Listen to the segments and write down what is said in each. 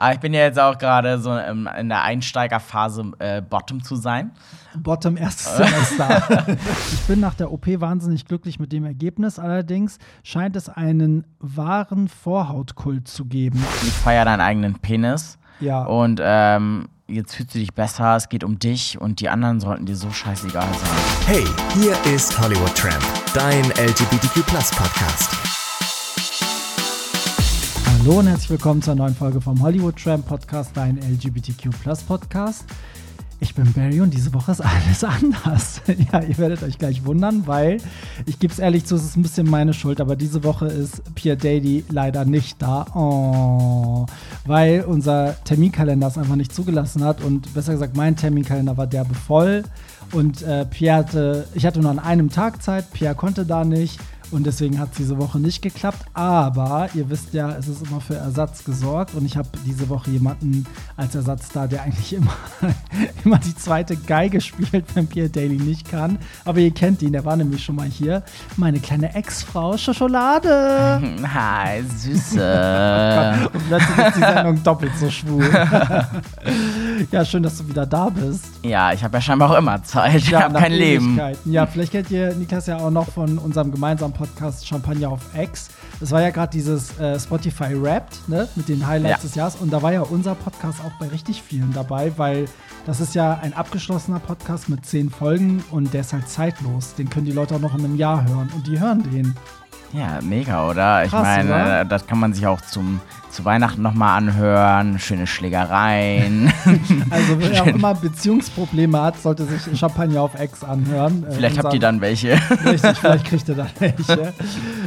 Aber ich bin ja jetzt auch gerade so in, in der Einsteigerphase, äh, Bottom zu sein. Bottom erstes Semester. ich bin nach der OP wahnsinnig glücklich mit dem Ergebnis. Allerdings scheint es einen wahren Vorhautkult zu geben. Ich feiere deinen eigenen Penis. Ja. Und ähm, jetzt fühlst du dich besser, es geht um dich und die anderen sollten dir so scheißegal sein. Hey, hier ist Hollywood Tramp, dein LGBTQ Podcast. Hallo und herzlich willkommen zur neuen Folge vom Hollywood Tramp Podcast, dein LGBTQ Podcast. Ich bin Barry und diese Woche ist alles anders. ja, ihr werdet euch gleich wundern, weil ich gebe es ehrlich zu, es ist ein bisschen meine Schuld, aber diese Woche ist Pierre Daly leider nicht da. Oh, weil unser Terminkalender es einfach nicht zugelassen hat und besser gesagt, mein Terminkalender war derbe voll und äh, Pierre hatte, ich hatte nur an einem Tag Zeit, Pierre konnte da nicht. Und deswegen hat es diese Woche nicht geklappt. Aber ihr wisst ja, es ist immer für Ersatz gesorgt. Und ich habe diese Woche jemanden als Ersatz da, der eigentlich immer, immer die zweite Geige spielt, wenn Pierre Daly nicht kann. Aber ihr kennt ihn, der war nämlich schon mal hier. Meine kleine Ex-Frau Schokolade. Hi, Süße. Und plötzlich ist die Sendung doppelt so schwul. ja, schön, dass du wieder da bist. ja, ich habe ja scheinbar auch immer Zeit. Ich habe nach kein Leben. Ja, vielleicht kennt ihr Niklas ja auch noch von unserem gemeinsamen Podcast Champagner auf X. Das war ja gerade dieses äh, Spotify Wrapped, ne, mit den Highlights Ja. des Jahres. Und da war ja unser Podcast auch bei richtig vielen dabei, weil das ist ja ein abgeschlossener Podcast mit zehn Folgen und der ist halt zeitlos. Den können die Leute auch noch in einem Jahr hören und die hören den. Ja, mega, oder? Ich Krass, meine, oder? das kann man sich auch zum, zu Weihnachten nochmal anhören. Schöne Schlägereien. Also wer auch immer Beziehungsprobleme hat, sollte sich Champagner auf X anhören. Äh, Vielleicht habt ihr dann welche. Richtig, vielleicht kriegt ihr da welche.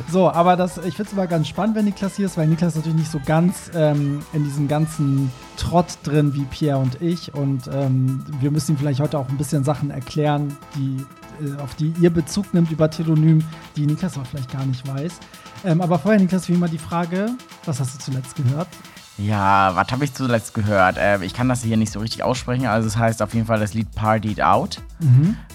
So, aber das, ich finde es immer ganz spannend, wenn Niklas hier ist, weil Niklas natürlich nicht so ganz ähm, in diesem ganzen Trott drin wie Pierre und ich. Und ähm, wir müssen ihm vielleicht heute auch ein bisschen Sachen erklären, die, auf die ihr Bezug nimmt über Telonym, die Niklas auch vielleicht gar nicht weiß. Ähm, aber vorher, Niklas, wie immer die Frage, was hast du zuletzt gehört? Ja, was habe ich zuletzt gehört? Äh, ich kann das hier nicht so richtig aussprechen. Also es heißt auf jeden Fall das Lied Partied Out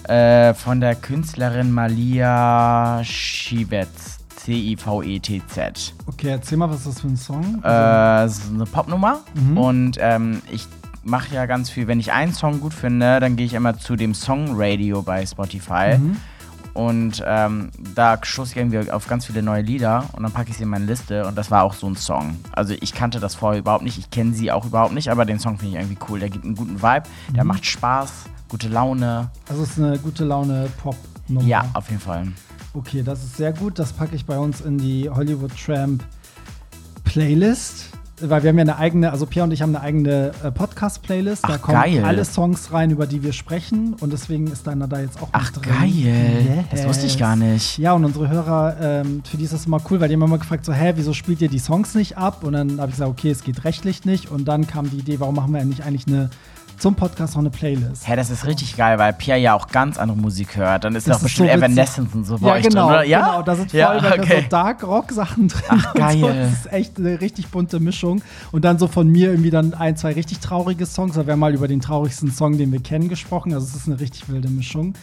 äh, von der Künstlerin Malia Schivets. C-I-V-E-T-Z. Okay, erzähl mal, was ist das für ein Song? Äh, es ist eine Popnummer und ähm, ich mache ja ganz viel, wenn ich einen Song gut finde, dann gehe ich immer zu dem Song Radio bei Spotify und ähm, da stoße ich irgendwie auf ganz viele neue Lieder und dann packe ich sie in meine Liste und das war auch so ein Song. Also ich kannte das vorher überhaupt nicht, ich kenne sie auch überhaupt nicht, aber den Song finde ich irgendwie cool. Der gibt einen guten Vibe, der macht Spaß, gute Laune. also es ist eine gute Laune Pop-Nummer. Ja, auf jeden Fall. Okay, das ist sehr gut. Das packe ich bei uns in die Hollywood Tramp Playlist. Weil wir haben ja eine eigene, also Pierre und ich haben eine eigene äh, Podcast-Playlist. Da kommen geil. alle Songs rein, über die wir sprechen. Und deswegen ist deiner da jetzt auch Ach mit drin. geil, das wusste ich gar nicht. Ja, und unsere Hörer, ähm, für die ist das immer cool, weil die haben immer gefragt, so, hä, wieso spielt ihr die Songs nicht ab? Und dann habe ich gesagt, okay, es geht rechtlich nicht. Und dann kam die Idee, warum machen wir nicht eigentlich eine, zum Podcast noch eine Playlist? Hä, das ist richtig geil, weil Pierre ja auch ganz andere Musik hört. Dann ist Das da auch bestimmt so. Evanescence und so bei Ja, genau, drin, oder? Ja, genau. Da sind voll ja, okay. so Dark Rock Sachen drin. Ach, und So. geil. Das ist echt eine richtig bunte Mischung. Und dann so von mir irgendwie dann ein, zwei richtig traurige Songs. Da wir haben mal über den traurigsten Song, den wir kennen, gesprochen. Also es ist eine richtig wilde Mischung.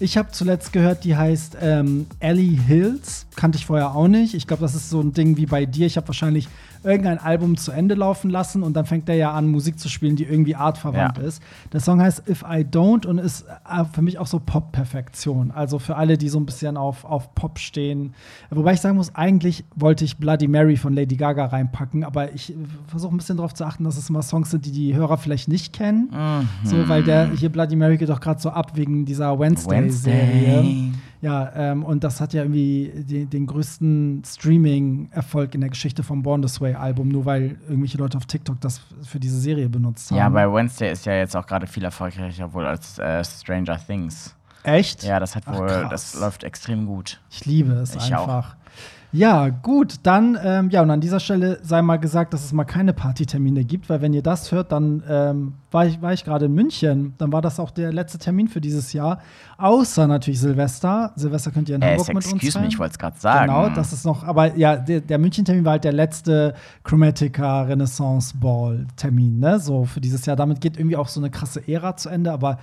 Ich habe zuletzt gehört, die heißt ähm, Ellie Hills. Kannte ich vorher auch nicht. Ich glaube, das ist so ein Ding wie bei dir. Ich habe wahrscheinlich irgendein Album zu Ende laufen lassen und dann fängt er ja an, Musik zu spielen, die irgendwie artverwandt Ja. ist. Der Song heißt If I Don't und ist äh, für mich auch so Pop-Perfektion. Also für alle, die so ein bisschen auf, auf Pop stehen. Wobei ich sagen muss, eigentlich wollte ich Bloody Mary von Lady Gaga reinpacken, aber ich versuche ein bisschen darauf zu achten, dass es immer Songs sind, die die Hörer vielleicht nicht kennen. So, weil der hier Bloody Mary geht doch gerade so ab wegen dieser Wednesday-Serie. Wednesday. Ja, ähm, und das hat ja irgendwie den, den größten Streaming-Erfolg in der Geschichte vom Born This Way-Album, nur weil irgendwelche Leute auf TikTok das für diese Serie benutzt haben. Ja, bei Wednesday ist ja jetzt auch gerade viel erfolgreicher wohl als äh, Stranger Things. Echt? Ja, das hat Ach, wohl, krass. das läuft extrem gut. Ich liebe es Ich auch. Ja, gut, dann, ähm, ja, und an dieser Stelle sei mal gesagt, dass es mal keine Partytermine gibt, weil wenn ihr das hört, dann ähm, war ich, war ich gerade in München. Dann war das auch der letzte Termin für dieses Jahr. Außer natürlich Silvester. Silvester könnt ihr in Äh, Hamburg mit uns excuse me, ich wollte es gerade sagen. Genau, das ist noch, aber ja, der, der München-Termin war halt der letzte Chromatica Renaissance Ball-Termin, ne? So für dieses Jahr. Damit geht irgendwie auch so eine krasse Ära zu Ende, aber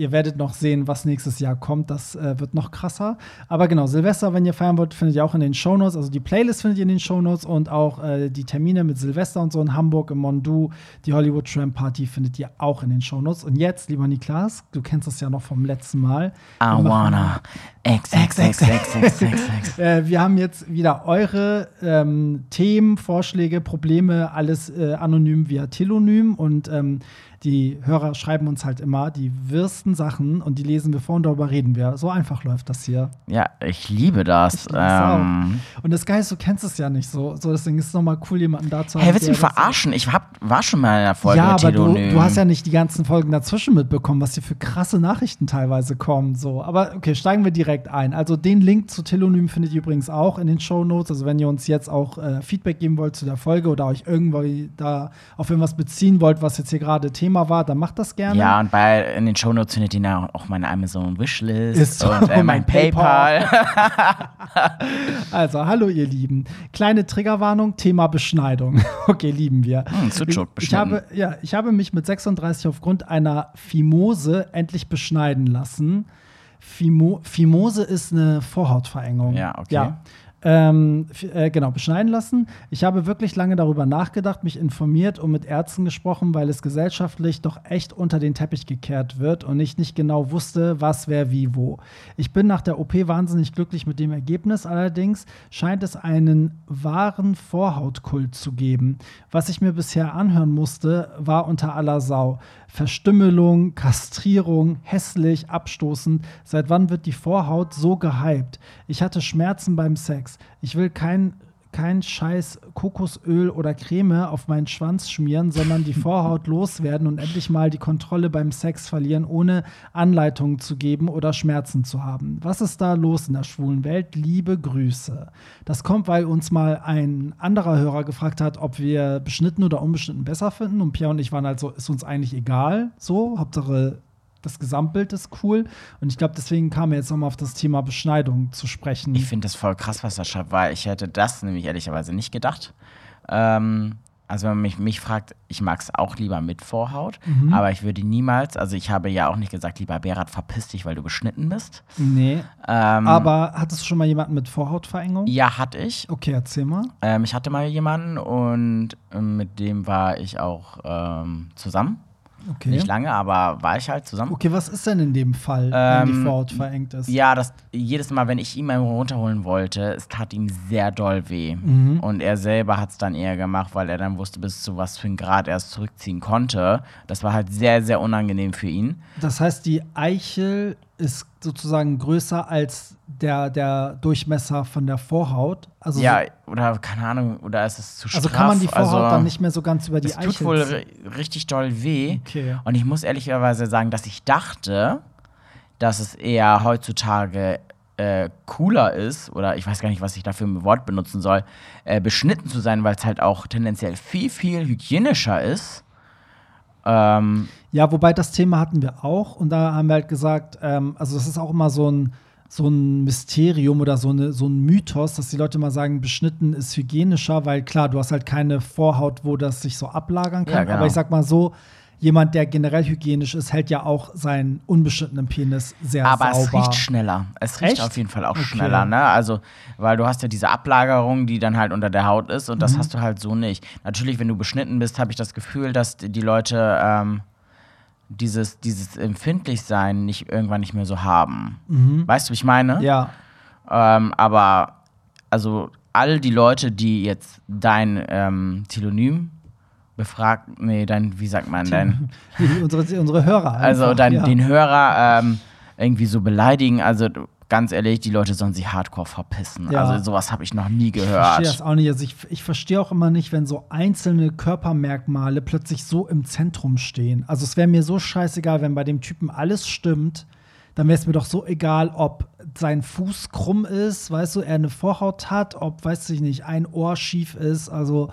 ihr werdet noch sehen, was nächstes Jahr kommt. Das äh, wird noch krasser. Aber genau, Silvester, wenn ihr feiern wollt, findet ihr auch in den Shownotes. Also die Playlist findet ihr in den Shownotes und auch äh, die Termine mit Silvester und so in Hamburg im Mondu, die Hollywood Tram Party findet ihr auch in den Shownotes. Und jetzt, lieber Niklas, du kennst es ja noch vom letzten Mal. I wanna X, X, X, X, X, X, X. Wir haben jetzt wieder eure ähm, Themen, Vorschläge, Probleme, alles äh, anonym via Telonym und ähm, die Hörer schreiben uns halt immer die wirsten Sachen und die lesen wir vor und darüber reden wir. So einfach läuft das hier. Ja, ich liebe das. Ich liebe ähm. Und das Geile ist, du kennst es ja nicht so. so deswegen ist es nochmal cool, jemanden da zu haben. hey, willst du mich verarschen? Ich hab, war schon mal in einer Folge Ja, aber du, du hast ja nicht die ganzen Folgen dazwischen mitbekommen, was hier für krasse Nachrichten teilweise kommen. So. Aber okay, steigen wir direkt ein. Also den Link zu Telonym findet ihr übrigens auch in den Show Notes. Also wenn ihr uns jetzt auch äh, Feedback geben wollt zu der Folge oder euch irgendwie da auf irgendwas beziehen wollt, was jetzt hier gerade Thema war, dann macht das gerne. Ja, und bei in den Shownotes findet ihr ja auch meine Amazon Wishlist Ist so, und äh, mein mein PayPal. Also, hallo ihr Lieben. Kleine Triggerwarnung, Thema Beschneidung. Okay, lieben wir. Hm, ich, ich, habe, ja, ich habe mich mit 36 aufgrund einer Phimose endlich beschneiden lassen. Phimo, Phimose ist eine Vorhautverengung. Ja, okay. Ja. Ähm, äh, genau, beschneiden lassen. Ich habe wirklich lange darüber nachgedacht, mich informiert und mit Ärzten gesprochen, weil es gesellschaftlich doch echt unter den Teppich gekehrt wird und ich nicht genau wusste, was, wer, wie, wo. Ich bin nach der OP wahnsinnig glücklich mit dem Ergebnis, allerdings scheint es einen wahren Vorhautkult zu geben. Was ich mir bisher anhören musste, war unter aller Sau. Verstümmelung, Kastrierung, hässlich, abstoßend. Seit wann wird die Vorhaut so gehypt? Ich hatte Schmerzen beim Sex. Ich will kein, kein scheiß Kokosöl oder Creme auf meinen Schwanz schmieren, sondern die Vorhaut loswerden und endlich mal die Kontrolle beim Sex verlieren, ohne Anleitungen zu geben oder Schmerzen zu haben. Was ist da los in der schwulen Welt? Liebe Grüße. Das kommt, weil uns mal ein anderer Hörer gefragt hat, ob wir beschnitten oder unbeschnitten besser finden. Und Pierre und ich waren halt so, ist uns eigentlich egal. So, Hauptsache das Gesamtbild ist cool. Und ich glaube, deswegen kam er jetzt nochmal auf das Thema Beschneidung zu sprechen. Ich finde das voll krass, was er schreibt, weil ich hätte das nämlich ehrlicherweise nicht gedacht. Ähm, also wenn man mich, mich fragt, ich mag es auch lieber mit Vorhaut, Mhm. aber ich würde niemals, also ich habe ja auch nicht gesagt, lieber Berat, verpiss dich, weil du beschnitten bist. nee. Ähm, Aber hattest du schon mal jemanden mit Vorhautverengung? ja, hatte ich. Okay, erzähl mal. Ähm, ich hatte mal jemanden und ähm, mit dem war ich auch ähm, zusammen. Okay. Nicht lange, aber war ich halt zusammen. Okay, was ist denn in dem Fall, wenn die Ähm, Vorhaut verengt ist? Ja, das jedes Mal, wenn ich ihn mal runterholen wollte, es tat ihm sehr doll weh. Mhm. Und er selber hat es dann eher gemacht, weil er dann wusste, bis zu was für ein Grad er es zurückziehen konnte. Das war halt sehr, sehr unangenehm für ihn. Das heißt, die Eichel ist sozusagen größer als der, der Durchmesser von der Vorhaut. Also, ja, oder keine Ahnung, oder ist es zu also straff? kann man die Vorhaut Also, dann nicht mehr so ganz über die Es Eichel tut wohl ziehen? ri- richtig doll weh. Okay. Und ich muss ehrlicherweise sagen, dass ich dachte, dass es eher heutzutage äh, cooler ist, oder ich weiß gar nicht, was ich dafür ein Wort benutzen soll, äh, beschnitten zu sein, weil es halt auch tendenziell viel, viel hygienischer ist. Ähm, Ja, wobei das Thema hatten wir auch und da haben wir halt gesagt, ähm, also das ist auch immer so ein, so ein Mysterium oder so, eine, so ein Mythos, dass die Leute mal sagen, beschnitten ist hygienischer, weil klar, du hast halt keine Vorhaut, wo das sich so ablagern kann. Ja, genau. Aber ich sag mal so, jemand, der generell hygienisch ist, hält ja auch seinen unbeschnittenen Penis sehr aber sauber. es riecht schneller. Es riecht Echt? auf jeden Fall auch Okay. schneller, ne? Also, weil du hast ja diese Ablagerung, die dann halt unter der Haut ist und Mhm. das hast du halt so nicht. Natürlich, wenn du beschnitten bist, habe ich das Gefühl, dass die Leute ähm, dieses, dieses Empfindlichsein nicht irgendwann nicht mehr so haben. Weißt du, wie ich meine? Mhm. Ja, Ähm, aber also all die Leute, die jetzt dein ähm, Telonym befragt, nee, dein, wie sagt man denn? die, unsere, unsere Hörer. Also einfach, dann ja. den Hörer ähm, irgendwie so beleidigen. Also ganz ehrlich, die Leute sollen sich hardcore verpissen. Ja. Also sowas habe ich noch nie Ich verstehe das gehört. auch nicht. Also ich, ich verstehe auch immer nicht, wenn so einzelne Körpermerkmale plötzlich so im Zentrum stehen. Also es wäre mir so scheißegal, wenn bei dem Typen alles stimmt, dann wäre es mir doch so egal, ob sein Fuß krumm ist, weißt du, er eine Vorhaut hat, ob, weiß ich nicht, ein Ohr schief ist. Also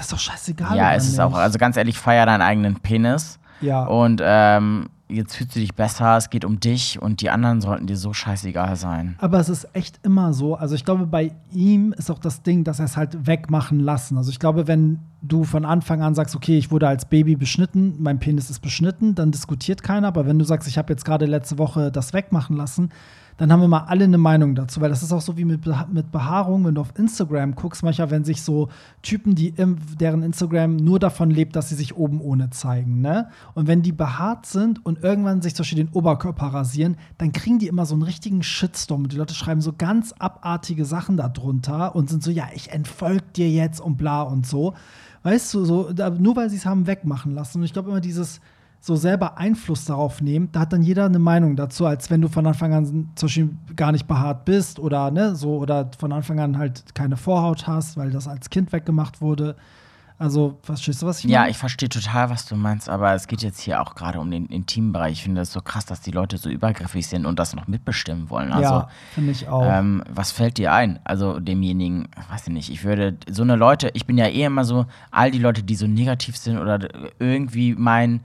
das ist doch scheißegal. Ja, es ist auch, also ganz ehrlich, feier deinen eigenen Penis. Ja. Und ähm, jetzt fühlst du dich besser, es geht um dich und die anderen sollten dir so scheißegal sein. Aber es ist echt immer so. Also ich glaube, bei ihm ist auch das Ding, dass er es halt wegmachen lassen. Also ich glaube, wenn du von Anfang an sagst, okay, ich wurde als Baby beschnitten, mein Penis ist beschnitten, dann diskutiert keiner. Aber wenn du sagst, ich habe jetzt gerade letzte Woche das wegmachen lassen, dann haben wir mal alle eine Meinung dazu, weil das ist auch so wie mit, mit Behaarung, wenn du auf Instagram guckst, manchmal, wenn sich so Typen, die im, deren Instagram nur davon lebt, dass sie sich oben ohne zeigen, ne? Und wenn die behaart sind und irgendwann sich zum Beispiel den Oberkörper rasieren, dann kriegen die immer so einen richtigen Shitstorm und die Leute schreiben so ganz abartige Sachen darunter und sind so, ja, ich entfolg dir jetzt und bla und so. Weißt du, so, nur weil sie es haben wegmachen lassen. Und ich glaube immer dieses, so selber Einfluss darauf nehmen, da hat dann jeder eine Meinung dazu, als wenn du von Anfang an zum Beispiel gar nicht behaart bist oder ne, so oder von Anfang an halt keine Vorhaut hast, weil das als Kind weggemacht wurde. Also, verstehst du, was ich meine? Ja, ich verstehe total, was du meinst, aber es geht jetzt hier auch gerade um den intimen Bereich. Ich finde das so krass, dass die Leute so übergriffig sind und das noch mitbestimmen wollen. Also, ja, finde ich auch. Ähm, was fällt dir ein? Also demjenigen, weiß ich nicht, ich würde so eine Leute, ich bin ja eh immer so, all die Leute, die so negativ sind oder irgendwie meinen,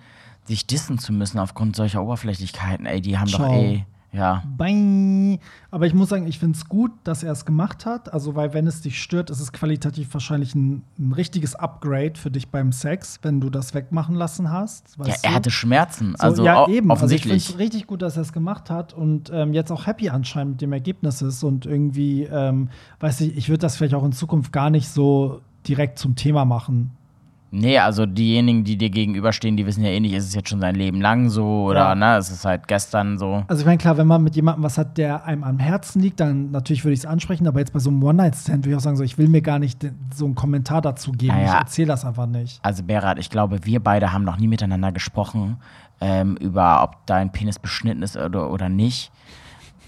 sich dissen zu müssen aufgrund solcher Oberflächlichkeiten, ey, die haben Ciao. doch eh. Ja. Bang. Aber ich muss sagen, ich finde es gut, dass er es gemacht hat. Also, weil, wenn es dich stört, ist es qualitativ wahrscheinlich ein, ein richtiges Upgrade für dich beim Sex, wenn du das wegmachen lassen hast. ja, er hatte Schmerzen. Also, so, ja, eben. offensichtlich. Also ich finde es richtig gut, dass er es gemacht hat und ähm, jetzt auch happy anscheinend mit dem Ergebnis ist. Und irgendwie, ähm, weiß ich, ich würde das vielleicht auch in Zukunft gar nicht so direkt zum Thema machen. Nee, also diejenigen, die dir gegenüberstehen, die wissen ja eh nicht, ist es jetzt schon sein Leben lang so oder ja. ne, ist es halt gestern so. Also ich meine, klar, wenn man mit jemandem was hat, der einem am Herzen liegt, dann natürlich würde ich es ansprechen, aber jetzt bei so einem One-Night-Stand würde ich auch sagen, so, ich will mir gar nicht so einen Kommentar dazu geben. Ja, ja. Ich erzähle das einfach nicht. Also Berat, ich glaube, wir beide haben noch nie miteinander gesprochen ähm, über, ob dein Penis beschnitten ist oder, oder nicht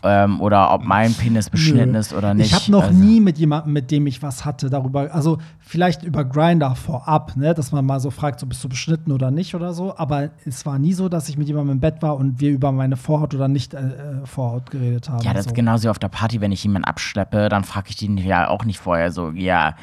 ähm, oder ob mein Penis beschnitten Nö. ist oder nicht. Ich habe noch also. nie mit jemandem, mit dem ich was hatte, darüber, also vielleicht über Grinder vorab, ne, dass man mal so fragt, so bist du beschnitten oder nicht oder so. Aber es war nie so, dass ich mit jemandem im Bett war und wir über meine Vorhaut oder nicht äh, äh Vorhaut geredet haben. Ja, das so. ist genauso auf der Party, wenn ich jemanden abschleppe, dann frage ich den ja auch nicht vorher so, ja,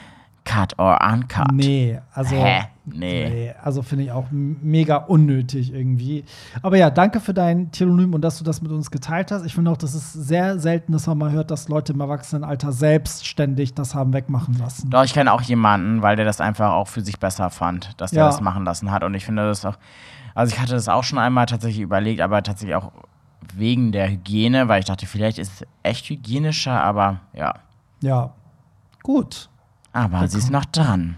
cut or uncut. Nee, also. Hä? Nee. nee. Also finde ich auch mega unnötig irgendwie. Aber ja, danke für dein Telonym und dass du das mit uns geteilt hast. Ich finde auch, das ist sehr selten, dass man mal hört, dass Leute im Erwachsenenalter selbstständig das haben wegmachen lassen. Doch, ich kenne auch jemanden, weil der das einfach auch für sich besser fand, dass der ja. das machen lassen hat. Und ich finde das auch. Also, ich hatte das auch schon einmal tatsächlich überlegt, aber tatsächlich auch wegen der Hygiene, weil ich dachte, vielleicht ist es echt hygienischer, aber ja. Ja. Gut. Aber sie ist noch dran.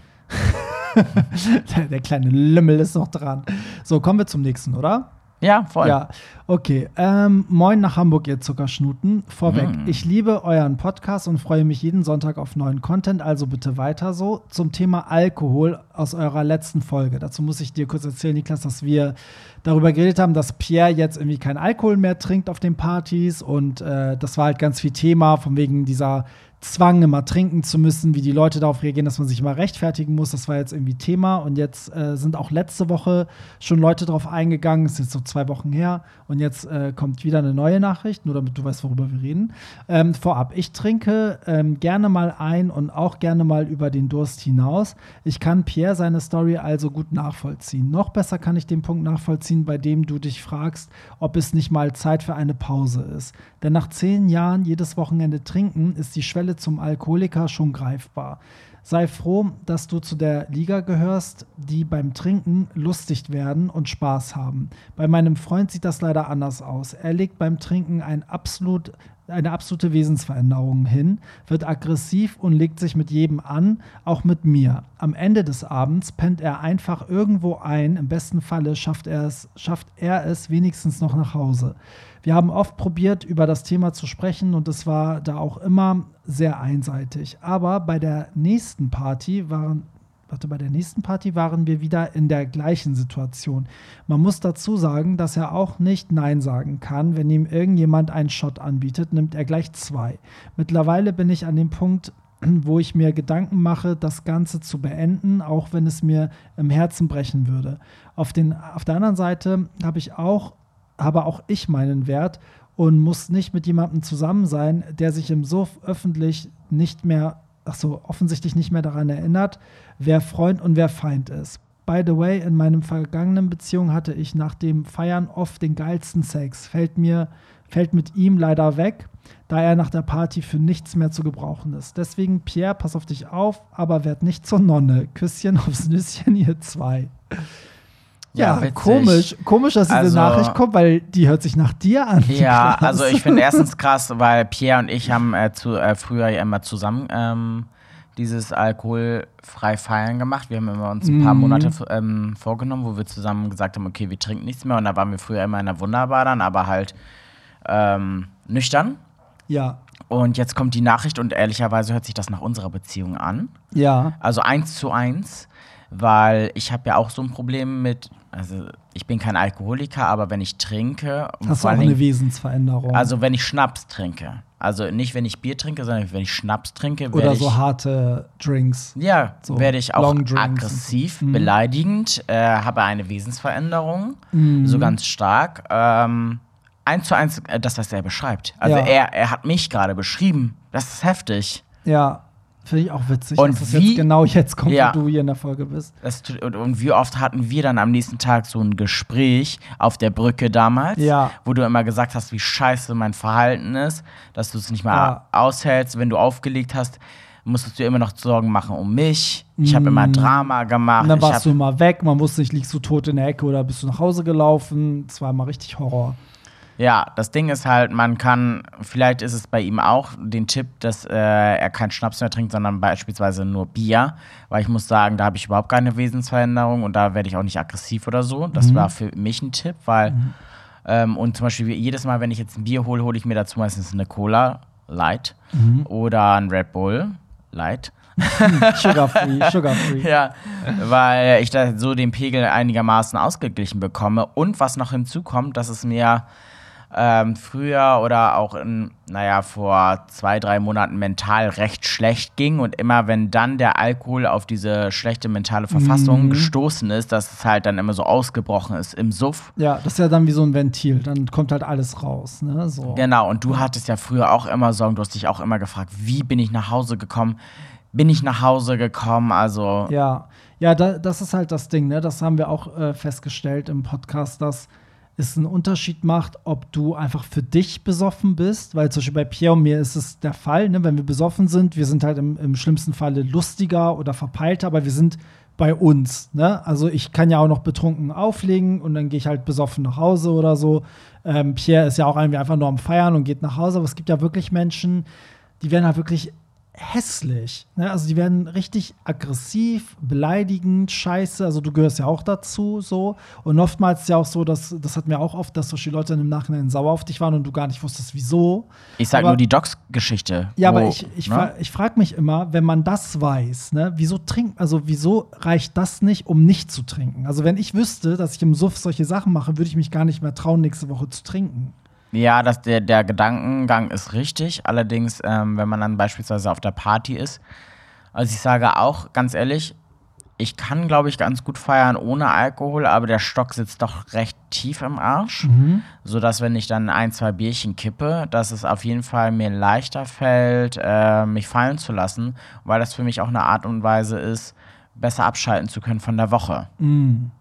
der, kleine Lümmel ist noch dran. So, kommen wir zum nächsten, oder? Ja, voll. Ja, okay. Ähm, moin nach Hamburg, ihr Zuckerschnuten. Vorweg, mm. ich liebe euren Podcast und freue mich jeden Sonntag auf neuen Content, also bitte weiter so. Zum Thema Alkohol aus eurer letzten Folge. Dazu muss ich dir kurz erzählen, Niklas, dass wir darüber geredet haben, dass Pierre jetzt irgendwie kein Alkohol mehr trinkt auf den Partys und äh, das war halt ganz viel Thema, von wegen dieser Zwang, immer trinken zu müssen, wie die Leute darauf reagieren, dass man sich immer rechtfertigen muss. Das war jetzt irgendwie Thema. Und jetzt äh, sind auch letzte Woche schon Leute darauf eingegangen. Das ist jetzt so zwei Wochen her. Und jetzt äh, kommt wieder eine neue Nachricht, nur damit du weißt, worüber wir reden. Ähm, vorab, ich trinke ähm, gerne mal ein und auch gerne mal über den Durst hinaus. Ich kann Pierre seine Story also gut nachvollziehen. Noch besser kann ich den Punkt nachvollziehen, bei dem du dich fragst, ob es nicht mal Zeit für eine Pause ist. Denn nach zehn Jahren jedes Wochenende trinken ist die Schwelle zum Alkoholiker schon greifbar. Sei froh, dass du zu der Liga gehörst, die beim Trinken lustig werden und Spaß haben. Bei meinem Freund sieht das leider anders aus. Er legt beim Trinken ein absolut eine absolute Wesensveränderung hin, wird aggressiv und legt sich mit jedem an, auch mit mir. Am Ende des Abends pennt er einfach irgendwo ein, im besten Falle schafft er es, schafft er es wenigstens noch nach Hause. Wir haben oft probiert, über das Thema zu sprechen und es war da auch immer sehr einseitig. Aber bei der nächsten Party waren warte, bei der nächsten Party waren wir wieder in der gleichen Situation. Man muss dazu sagen, dass er auch nicht Nein sagen kann. Wenn ihm irgendjemand einen Shot anbietet, nimmt er gleich zwei. Mittlerweile bin ich an dem Punkt, wo ich mir Gedanken mache, das Ganze zu beenden, auch wenn es mir im Herzen brechen würde. Auf, den, auf der anderen Seite habe ich auch, habe auch ich meinen Wert und muss nicht mit jemandem zusammen sein, der sich im Suff öffentlich nicht mehr ach so, offensichtlich nicht mehr daran erinnert, wer Freund und wer Feind ist. by the way, in meinem vergangenen Beziehung hatte ich nach dem Feiern oft den geilsten Sex. Fällt mir, fällt mit ihm leider weg, da er nach der Party für nichts mehr zu gebrauchen ist. Deswegen, Pierre, pass auf dich auf, aber werd nicht zur Nonne. Küsschen aufs Nüsschen, ihr zwei. Ja, witzig. komisch. Komisch, dass diese Also- Nachricht kommt, weil die hört sich nach dir an. Ja, Krass. also ich finde erstens krass, weil Pierre und ich haben äh, zu, äh, früher ja immer zusammen ähm, dieses alkoholfrei feiern gemacht. Wir haben immer uns ein paar Mhm. Monate ähm, vorgenommen, wo wir zusammen gesagt haben, okay, wir trinken nichts mehr. Und da waren wir früher immer in der Wunderbar dann, aber halt ähm, nüchtern. Ja, Und jetzt kommt die Nachricht und ehrlicherweise hört sich das nach unserer Beziehung an. ja. Also eins zu eins, weil ich habe ja auch so ein Problem mit, also ich bin kein Alkoholiker, aber wenn ich trinke, Hast du auch eine Wesensveränderung. also wenn ich Schnaps trinke. Also nicht, wenn ich Bier trinke, sondern wenn ich Schnaps trinke, Oder so ich, harte Drinks. ja, so werde ich auch aggressiv, Mhm. beleidigend, äh, habe eine Wesensveränderung, Mhm. so ganz stark. Ähm, eins zu eins, äh, das, was er beschreibt. Also Ja. er, er hat mich gerade beschrieben. Das ist heftig. Ja, finde ich auch witzig, Und dass das wie- jetzt genau jetzt kommt, Ja. wo du hier in der Folge bist. Das, und, und wie oft hatten wir dann am nächsten Tag so ein Gespräch auf der Brücke damals, Ja. wo du immer gesagt hast, wie scheiße mein Verhalten ist, dass du es nicht mal Ja. aushältst. Wenn du aufgelegt hast, musstest du immer noch Sorgen machen um mich. Ich habe immer Mm. Drama gemacht. Und dann warst du immer weg, man wusste nicht, liegst du tot in der Ecke oder bist du nach Hause gelaufen. Das war immer richtig Horror. Ja, das Ding ist halt, man kann, vielleicht ist es bei ihm auch den Tipp, dass äh, er keinen Schnaps mehr trinkt, sondern beispielsweise nur Bier. Weil ich muss sagen, da habe ich überhaupt keine Wesensveränderung und da werde ich auch nicht aggressiv oder so. Das war für mich ein Tipp, weil, ähm, und zum Beispiel jedes Mal, wenn ich jetzt ein Bier hole, hole ich mir dazu meistens eine Cola Light oder ein Red Bull Light. Sugar free, sugar free. Ja, weil ich da so den Pegel einigermaßen ausgeglichen bekomme. Und was noch hinzukommt, dass es mir ähm, früher oder auch in, naja, vor zwei, drei Monaten mental recht schlecht ging. Und immer wenn dann der Alkohol auf diese schlechte mentale Verfassung Mhm. gestoßen ist, dass es halt dann immer so ausgebrochen ist im Suff. Ja, das ist ja dann wie so ein Ventil. Dann kommt halt alles raus. Ne? So. Genau, und du hattest ja früher auch immer Sorgen, du hast dich auch immer gefragt, wie bin ich nach Hause gekommen? Bin ich nach Hause gekommen? Also, Ja, ja, da, das ist halt das Ding, ne? Das haben wir auch äh, festgestellt im Podcast, dass es einen Unterschied macht, ob du einfach für dich besoffen bist, weil zum Beispiel bei Pierre und mir ist es der Fall, ne? wenn wir besoffen sind, wir sind halt im, im schlimmsten Falle lustiger oder verpeilter, aber wir sind bei uns. Ne? Also ich kann ja auch noch betrunken auflegen und dann gehe ich halt besoffen nach Hause oder so. Ähm, Pierre ist ja auch irgendwie einfach nur am Feiern und geht nach Hause, aber es gibt ja wirklich Menschen, die werden halt wirklich hässlich. Ne? Also die werden richtig aggressiv, beleidigend, scheiße. Also du gehörst ja auch dazu so. Und oftmals ist ja auch so, dass das hat mir auch oft, dass solche Leute im Nachhinein sauer auf dich waren und du gar nicht wusstest, wieso. ich sag Aber- nur die Docs-Geschichte. Ja, aber ich, ich, ne? fra ich frage mich immer, wenn man das weiß, ne, wieso trinkt, also wieso reicht das nicht, um nicht zu trinken? Also wenn ich wüsste, dass ich im Suff solche Sachen mache, würde ich mich gar nicht mehr trauen, nächste Woche zu trinken. Ja, das, der, der Gedankengang ist richtig. Allerdings, ähm, wenn man dann beispielsweise auf der Party ist, also ich sage auch ganz ehrlich, ich kann, glaube ich, ganz gut feiern ohne Alkohol, aber der Stock sitzt doch recht tief im Arsch, sodass wenn ich dann ein, zwei Bierchen kippe, dass es auf jeden Fall mir leichter fällt, äh, mich fallen zu lassen, weil das für mich auch eine Art und Weise ist, besser abschalten zu können von der Woche. Mm.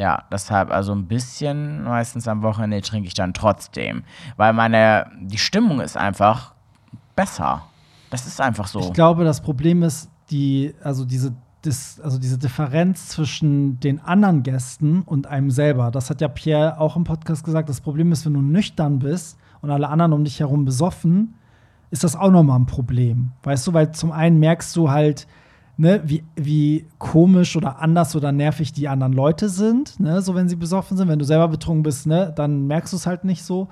Ja, deshalb also ein bisschen meistens am Wochenende trinke ich dann trotzdem, weil meine die Stimmung ist einfach besser. Das ist einfach so. Ich glaube, das Problem ist die, also diese, dis, also diese Differenz zwischen den anderen Gästen und einem selber. Das hat ja Pierre auch im Podcast gesagt. Das Problem ist, wenn du nüchtern bist und alle anderen um dich herum besoffen, ist das auch nochmal ein Problem. Weißt du, weil zum einen merkst du halt, ne, wie, wie komisch oder anders oder nervig die anderen Leute sind, ne, so wenn sie besoffen sind. Wenn du selber betrunken bist, ne, dann merkst du es halt nicht so.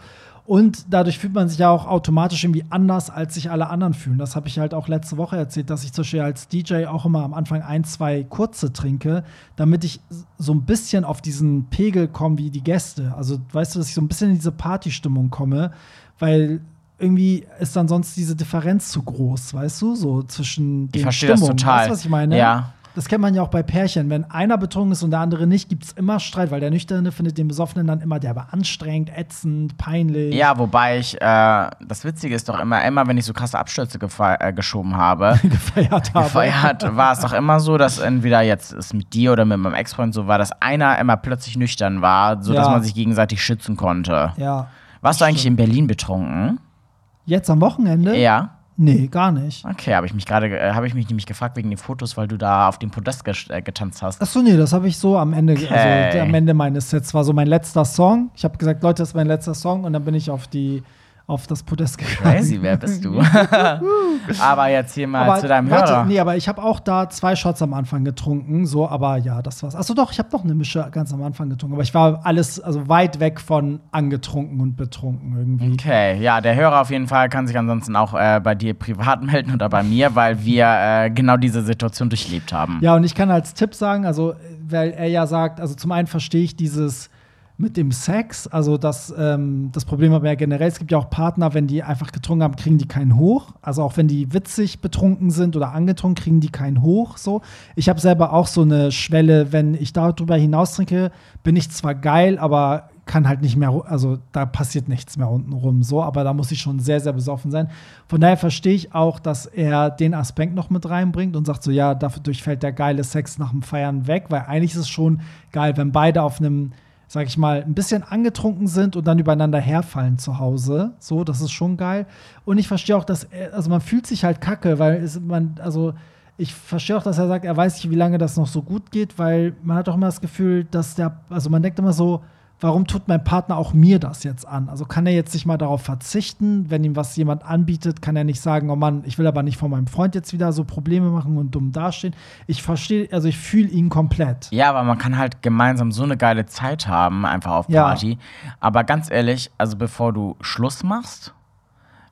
Und dadurch fühlt man sich ja auch automatisch irgendwie anders, als sich alle anderen fühlen. Das habe ich halt auch letzte Woche erzählt, dass ich zum Beispiel als DJ auch immer am Anfang ein, zwei kurze trinke, damit ich so ein bisschen auf diesen Pegel komme wie die Gäste. Also weißt du, dass ich so ein bisschen in diese Partystimmung komme, weil irgendwie ist dann sonst diese Differenz zu groß, weißt du, so zwischen den ich verstehe das Stimmungen. total. Weißt du, was ich meine? Ja. Das kennt man ja auch bei Pärchen. Wenn einer betrunken ist und der andere nicht, gibt es immer Streit, weil der Nüchterne findet den Besoffenen dann immer, der war anstrengend, ätzend, peinlich. Ja, wobei ich, äh, das Witzige ist doch immer, immer wenn ich so krasse Abstürze äh, geschoben habe, gefeiert habe. gefeiert, war es doch immer so, dass entweder jetzt es mit dir oder mit meinem Ex-Freund so war, dass einer immer plötzlich nüchtern war, sodass Ja. man sich gegenseitig schützen konnte. Ja. Warst du eigentlich in Berlin betrunken? Jetzt am Wochenende? Ja. Nee, gar nicht. Okay, habe ich mich gerade, äh, habe ich mich nämlich gefragt wegen den Fotos, weil du da auf dem Podest äh, getanzt hast. Achso, nee, das habe ich so am Ende, Okay. also am Ende meines Sets war so mein letzter Song. Ich habe gesagt, Leute, das ist mein letzter Song und dann bin ich auf die auf das Podest gegangen. Crazy, wer bist du? aber jetzt hier mal aber, zu deinem warte, Hörer. Nee, aber ich habe auch da zwei Shots am Anfang getrunken, so, aber ja, das war's. Achso, doch, ich habe noch eine Mische ganz am Anfang getrunken, aber ich war alles, also weit weg von angetrunken und betrunken irgendwie. Okay, ja, der Hörer auf jeden Fall kann sich ansonsten auch äh, bei dir privat melden oder bei mir, weil wir äh, genau diese Situation durchlebt haben. Ja, und ich kann als Tipp sagen, also, weil er ja sagt, also zum einen verstehe ich dieses mit dem Sex, also das, ähm, das Problem aber ja generell, es gibt ja auch Partner, wenn die einfach getrunken haben, kriegen die keinen hoch. Also auch wenn die witzig betrunken sind oder angetrunken, kriegen die keinen hoch. So. Ich habe selber auch so eine Schwelle, wenn ich darüber hinaus trinke, bin ich zwar geil, aber kann halt nicht mehr, also da passiert nichts mehr unten rum, so, aber da muss ich schon sehr, sehr besoffen sein. Von daher verstehe ich auch, dass er den Aspekt noch mit reinbringt und sagt so, ja, dadurch fällt der geile Sex nach dem Feiern weg, weil eigentlich ist es schon geil, wenn beide auf einem, sag ich mal, ein bisschen angetrunken sind und dann übereinander herfallen zu Hause. So, das ist schon geil. Und ich verstehe auch, dass also man fühlt sich halt kacke, weil es, man, also ich verstehe auch, dass er sagt, er weiß nicht, wie lange das noch so gut geht, weil man hat auch immer das Gefühl, dass der, also man denkt immer so, warum tut mein Partner auch mir das jetzt an? Also kann er jetzt nicht mal darauf verzichten, wenn ihm was jemand anbietet, kann er nicht sagen, oh Mann, ich will aber nicht von meinem Freund jetzt wieder so Probleme machen und dumm dastehen. Ich verstehe, also ich fühle ihn komplett. Ja, aber man kann halt gemeinsam so eine geile Zeit haben, einfach auf Ja. Party. Aber ganz ehrlich, also bevor du Schluss machst,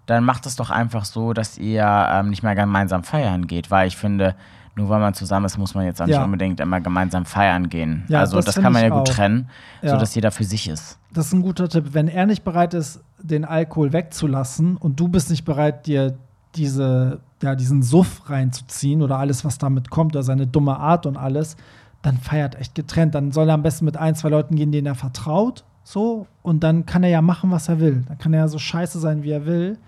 dann macht es doch einfach so, dass ihr ähm, nicht mehr gemeinsam feiern geht, weil ich finde, nur weil man zusammen ist, muss man jetzt auch nicht Ja. unbedingt immer gemeinsam feiern gehen. Ja, also das das, kann man ja gut auch. trennen, Ja. sodass jeder für sich ist. Das ist ein guter Tipp. Wenn er nicht bereit ist, den Alkohol wegzulassen und du bist nicht bereit, dir diese, ja, diesen Suff reinzuziehen oder alles, was damit kommt, oder seine dumme Art und alles, dann feiert echt getrennt. Dann soll er am besten mit ein, zwei Leuten gehen, denen er vertraut. So, und dann kann er ja machen, was er will. Dann kann er ja so scheiße sein, wie er will.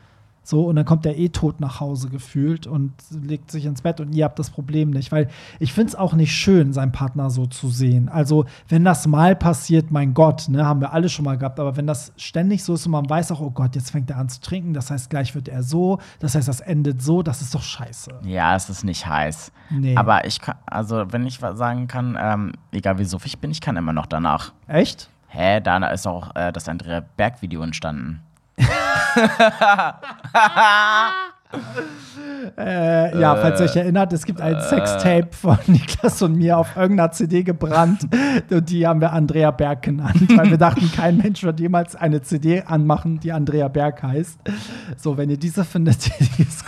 So, und dann kommt er eh tot nach Hause gefühlt und legt sich ins Bett und ihr habt das Problem nicht. Weil ich finde es auch nicht schön, seinen Partner so zu sehen. Also, wenn das mal passiert, mein Gott, ne, haben wir alle schon mal gehabt, aber wenn das ständig so ist und man weiß auch, oh Gott, jetzt fängt er an zu trinken, das heißt, gleich wird er so, das heißt, das endet so, das ist doch scheiße. Ja, es ist nicht heiß. Nee. Aber ich kann, also wenn ich was sagen kann, ähm, egal wie suffig ich bin, ich kann immer noch danach. Echt? Hä, da ist auch äh, das Andrea Berg-Video entstanden. Äh, ja, falls ihr euch erinnert, es gibt ein Sextape von Niklas und mir auf irgendeiner CD gebrannt. Und die haben wir Andrea Berg genannt, weil wir dachten, kein Mensch wird jemals eine CD anmachen, die Andrea Berg heißt. So, wenn ihr diese findet, die ist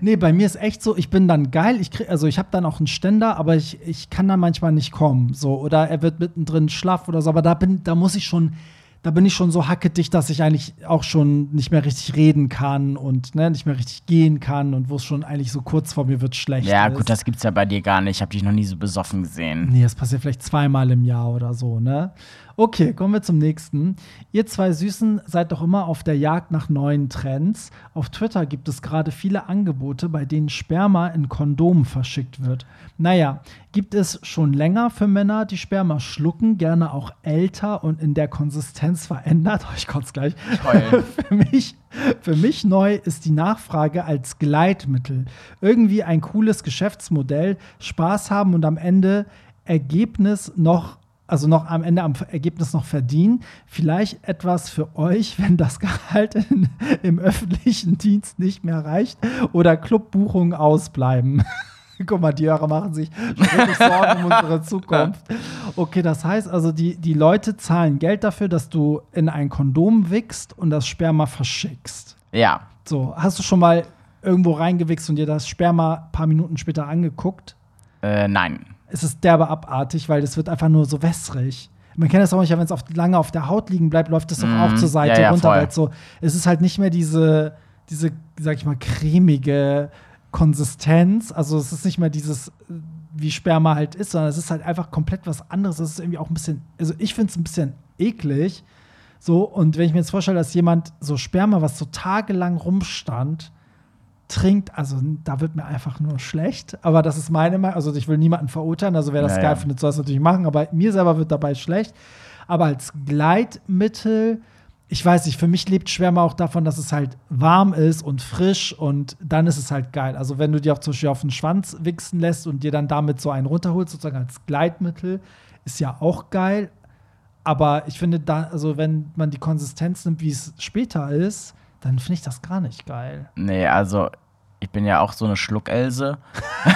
Nee, bei mir ist echt so, ich bin dann geil, ich krieg, also ich habe dann auch einen Ständer, aber ich, ich kann da manchmal nicht kommen, so oder er wird mittendrin schlaff oder so, aber da bin da muss ich schon da bin ich schon so hackedicht, dass ich eigentlich auch schon nicht mehr richtig reden kann und ne, nicht mehr richtig gehen kann und wo es schon eigentlich so kurz vor mir wird schlecht Ja, ist. gut, das gibt's ja bei dir gar nicht. Ich habe dich noch nie so besoffen gesehen. Nee, das passiert vielleicht zweimal im Jahr oder so, ne? Okay, kommen wir zum nächsten. Ihr zwei Süßen seid doch immer auf der Jagd nach neuen Trends. Auf Twitter gibt es gerade viele Angebote, bei denen Sperma in Kondomen verschickt wird. Naja, gibt es schon länger für Männer, die Sperma schlucken, gerne auch älter und in der Konsistenz verändert. Oh, ich kotze gleich. Für mich, für mich neu ist die Nachfrage als Gleitmittel. Irgendwie ein cooles Geschäftsmodell, Spaß haben und am Ende Ergebnis noch also noch am Ende am Ergebnis noch verdienen. Vielleicht etwas für euch, wenn das Gehalt in, im öffentlichen Dienst nicht mehr reicht oder Clubbuchungen ausbleiben. Guck mal, die Hörer machen sich schon wirklich Sorgen um unsere Zukunft. Okay, das heißt also, die, die Leute zahlen Geld dafür, dass du in ein Kondom wickst und das Sperma verschickst. Ja. So, hast du schon mal irgendwo reingewichst und dir das Sperma ein paar Minuten später angeguckt? Äh, nein. Es ist derbe abartig, weil es wird einfach nur so wässrig. Man kennt das auch nicht, wenn es lange auf der Haut liegen bleibt, läuft es doch Mhm. auch zur Seite Ja, ja, runter, weil es so, es ist halt nicht mehr diese, diese, sag ich mal, cremige, Konsistenz. Also es ist nicht mehr dieses, wie Sperma halt ist, sondern es ist halt einfach komplett was anderes. Es ist irgendwie auch ein bisschen, also ich finde es ein bisschen eklig. So, und wenn ich mir jetzt vorstelle, dass jemand so Sperma, was so tagelang rumstand, trinkt, also da wird mir einfach nur schlecht. Aber das ist meine Meinung. Also ich will niemanden verurteilen. Also wer das Ja, geil ja. findet, soll das natürlich machen. Aber mir selber wird dabei schlecht. Aber als Gleitmittel, ich weiß nicht, für mich lebt Schwärme auch davon, dass es halt warm ist und frisch und dann ist es halt geil. Also wenn du dir auch zum Beispiel auf den Schwanz wichsen lässt und dir dann damit so einen runterholst, sozusagen als Gleitmittel, ist ja auch geil. Aber ich finde da, also wenn man die Konsistenz nimmt, wie es später ist, dann finde ich das gar nicht geil. Nee, also ich bin ja auch so eine Schluckelse.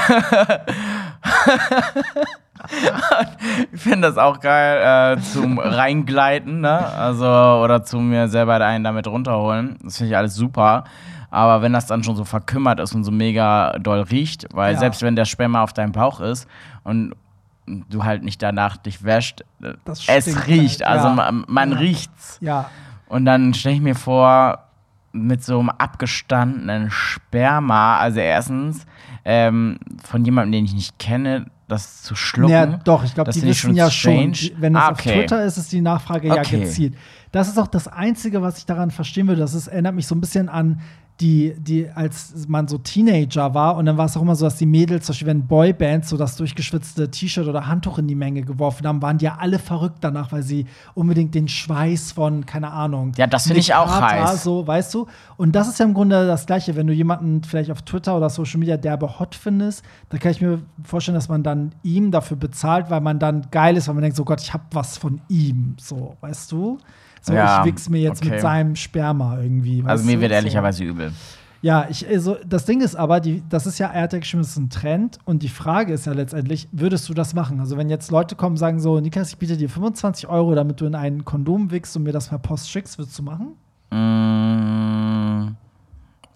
ich finde das auch geil äh, zum Reingleiten, ne? Also, oder zu mir selber einen damit runterholen. Das finde ich alles super. Aber wenn das dann schon so verkümmert ist und so mega doll riecht, weil Ja. selbst wenn der Sperma auf deinem Bauch ist und du halt nicht danach dich wäscht, Das es riecht. halt, Also ja. man, man Ja. riecht's. Ja, Und dann stelle ich mir vor, mit so einem abgestandenen Sperma, also erstens ähm, von jemandem, den ich nicht kenne, das zu schlucken. Ja, doch, ich glaube, die wissen schon ja strange. schon. Wenn das Ah, auf okay. Twitter ist, ist die Nachfrage ja Okay. gezielt. Das ist auch das Einzige, was ich daran verstehen würde. Das ist, erinnert mich so ein bisschen an die, die, als man so Teenager war und dann war es auch immer so, dass die Mädels, zum Beispiel wenn Boybands so das durchgeschwitzte T-Shirt oder Handtuch in die Menge geworfen haben, waren die ja alle verrückt danach, weil sie unbedingt den Schweiß von, keine Ahnung. Ja, das finde ich auch Carter, heiß. So, weißt du? Und das ist ja im Grunde das Gleiche, wenn du jemanden vielleicht auf Twitter oder Social Media derbe hot findest, da kann ich mir vorstellen, dass man dann ihm dafür bezahlt, weil man dann geil ist, weil man denkt, so Gott, ich hab was von ihm, so, weißt du? So, Ja, ich wichs mir jetzt okay. mit seinem Sperma irgendwie. Also mir du? wird so. ehrlicherweise übel. Ja, ich, also, das Ding ist aber, die, das ist ja, er hat ja geschrieben, es ist ein Trend. Und die Frage ist ja letztendlich, würdest du das machen? Also, wenn jetzt Leute kommen und sagen so, Nikas, ich biete dir 25 Euro, damit du in ein Kondom wickst und mir das per Post schickst, würdest du machen? Mm,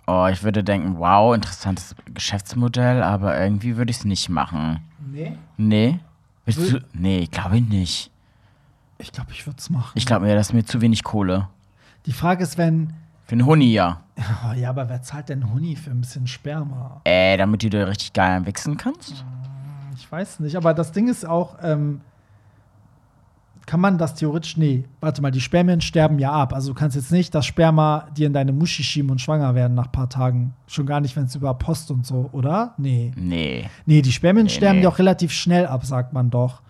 oh, ich würde denken, wow, interessantes Geschäftsmodell, aber irgendwie würde ich es nicht machen. Nee. Nee? Willst Will- du? Nee, ich glaube nicht. Ich glaube, ich würde es machen. Ich glaube mir, das ist mir zu wenig Kohle. Die Frage ist, wenn. Für einen Huni, ja. Oh, ja, aber wer zahlt denn Huni für ein bisschen Sperma? Äh, damit du dir richtig geil wichsen kannst? Ich weiß nicht, aber das Ding ist auch, ähm, kann man das theoretisch. Nee, warte mal, die Spermien sterben ja ab. Also du kannst jetzt nicht das Sperma dir in deine Muschi schieben und schwanger werden nach ein paar Tagen. Schon gar nicht, wenn es über Post und so, oder? Nee. Nee. Nee, die Spermien Nee, sterben nee. ja auch relativ schnell ab, sagt man doch.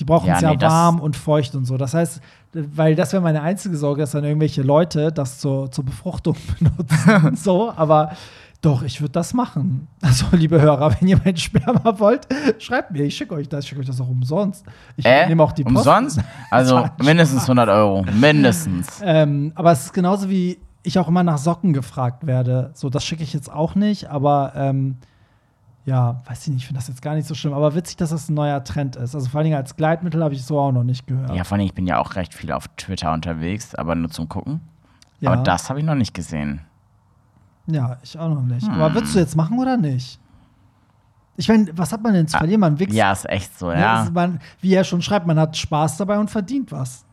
Die brauchen Ja, es ja nee, warm und feucht und so. Das heißt, weil das wäre meine einzige Sorge, dass dann irgendwelche Leute das zur, zur Befruchtung benutzen. so, aber doch, ich würde das machen. Also, liebe Hörer, wenn ihr mein Sperma wollt, schreibt mir, ich schicke euch das, ich schicke euch das auch umsonst. Ich Äh? nehme auch die Post. Umsonst? Also mindestens 100 Euro. Mindestens. Ähm, aber es ist genauso wie ich auch immer nach Socken gefragt werde. So, das schicke ich jetzt auch nicht, aber ähm, ja, weiß ich nicht, ich finde das jetzt gar nicht so schlimm. Aber witzig, dass das ein neuer Trend ist. Also vor allen Dingen als Gleitmittel habe ich so auch noch nicht gehört. Ja, vor allem, ich bin ja auch recht viel auf Twitter unterwegs, aber nur zum Gucken. Ja. Aber das habe ich noch nicht gesehen. Ja, ich auch noch nicht. Hm. Aber würdest du jetzt machen oder nicht? Ich meine, was hat man denn zu verlieren? Man wächst. Ja, ist echt so, ne? ja. Ist Man, wie er schon schreibt, man hat Spaß dabei und verdient was.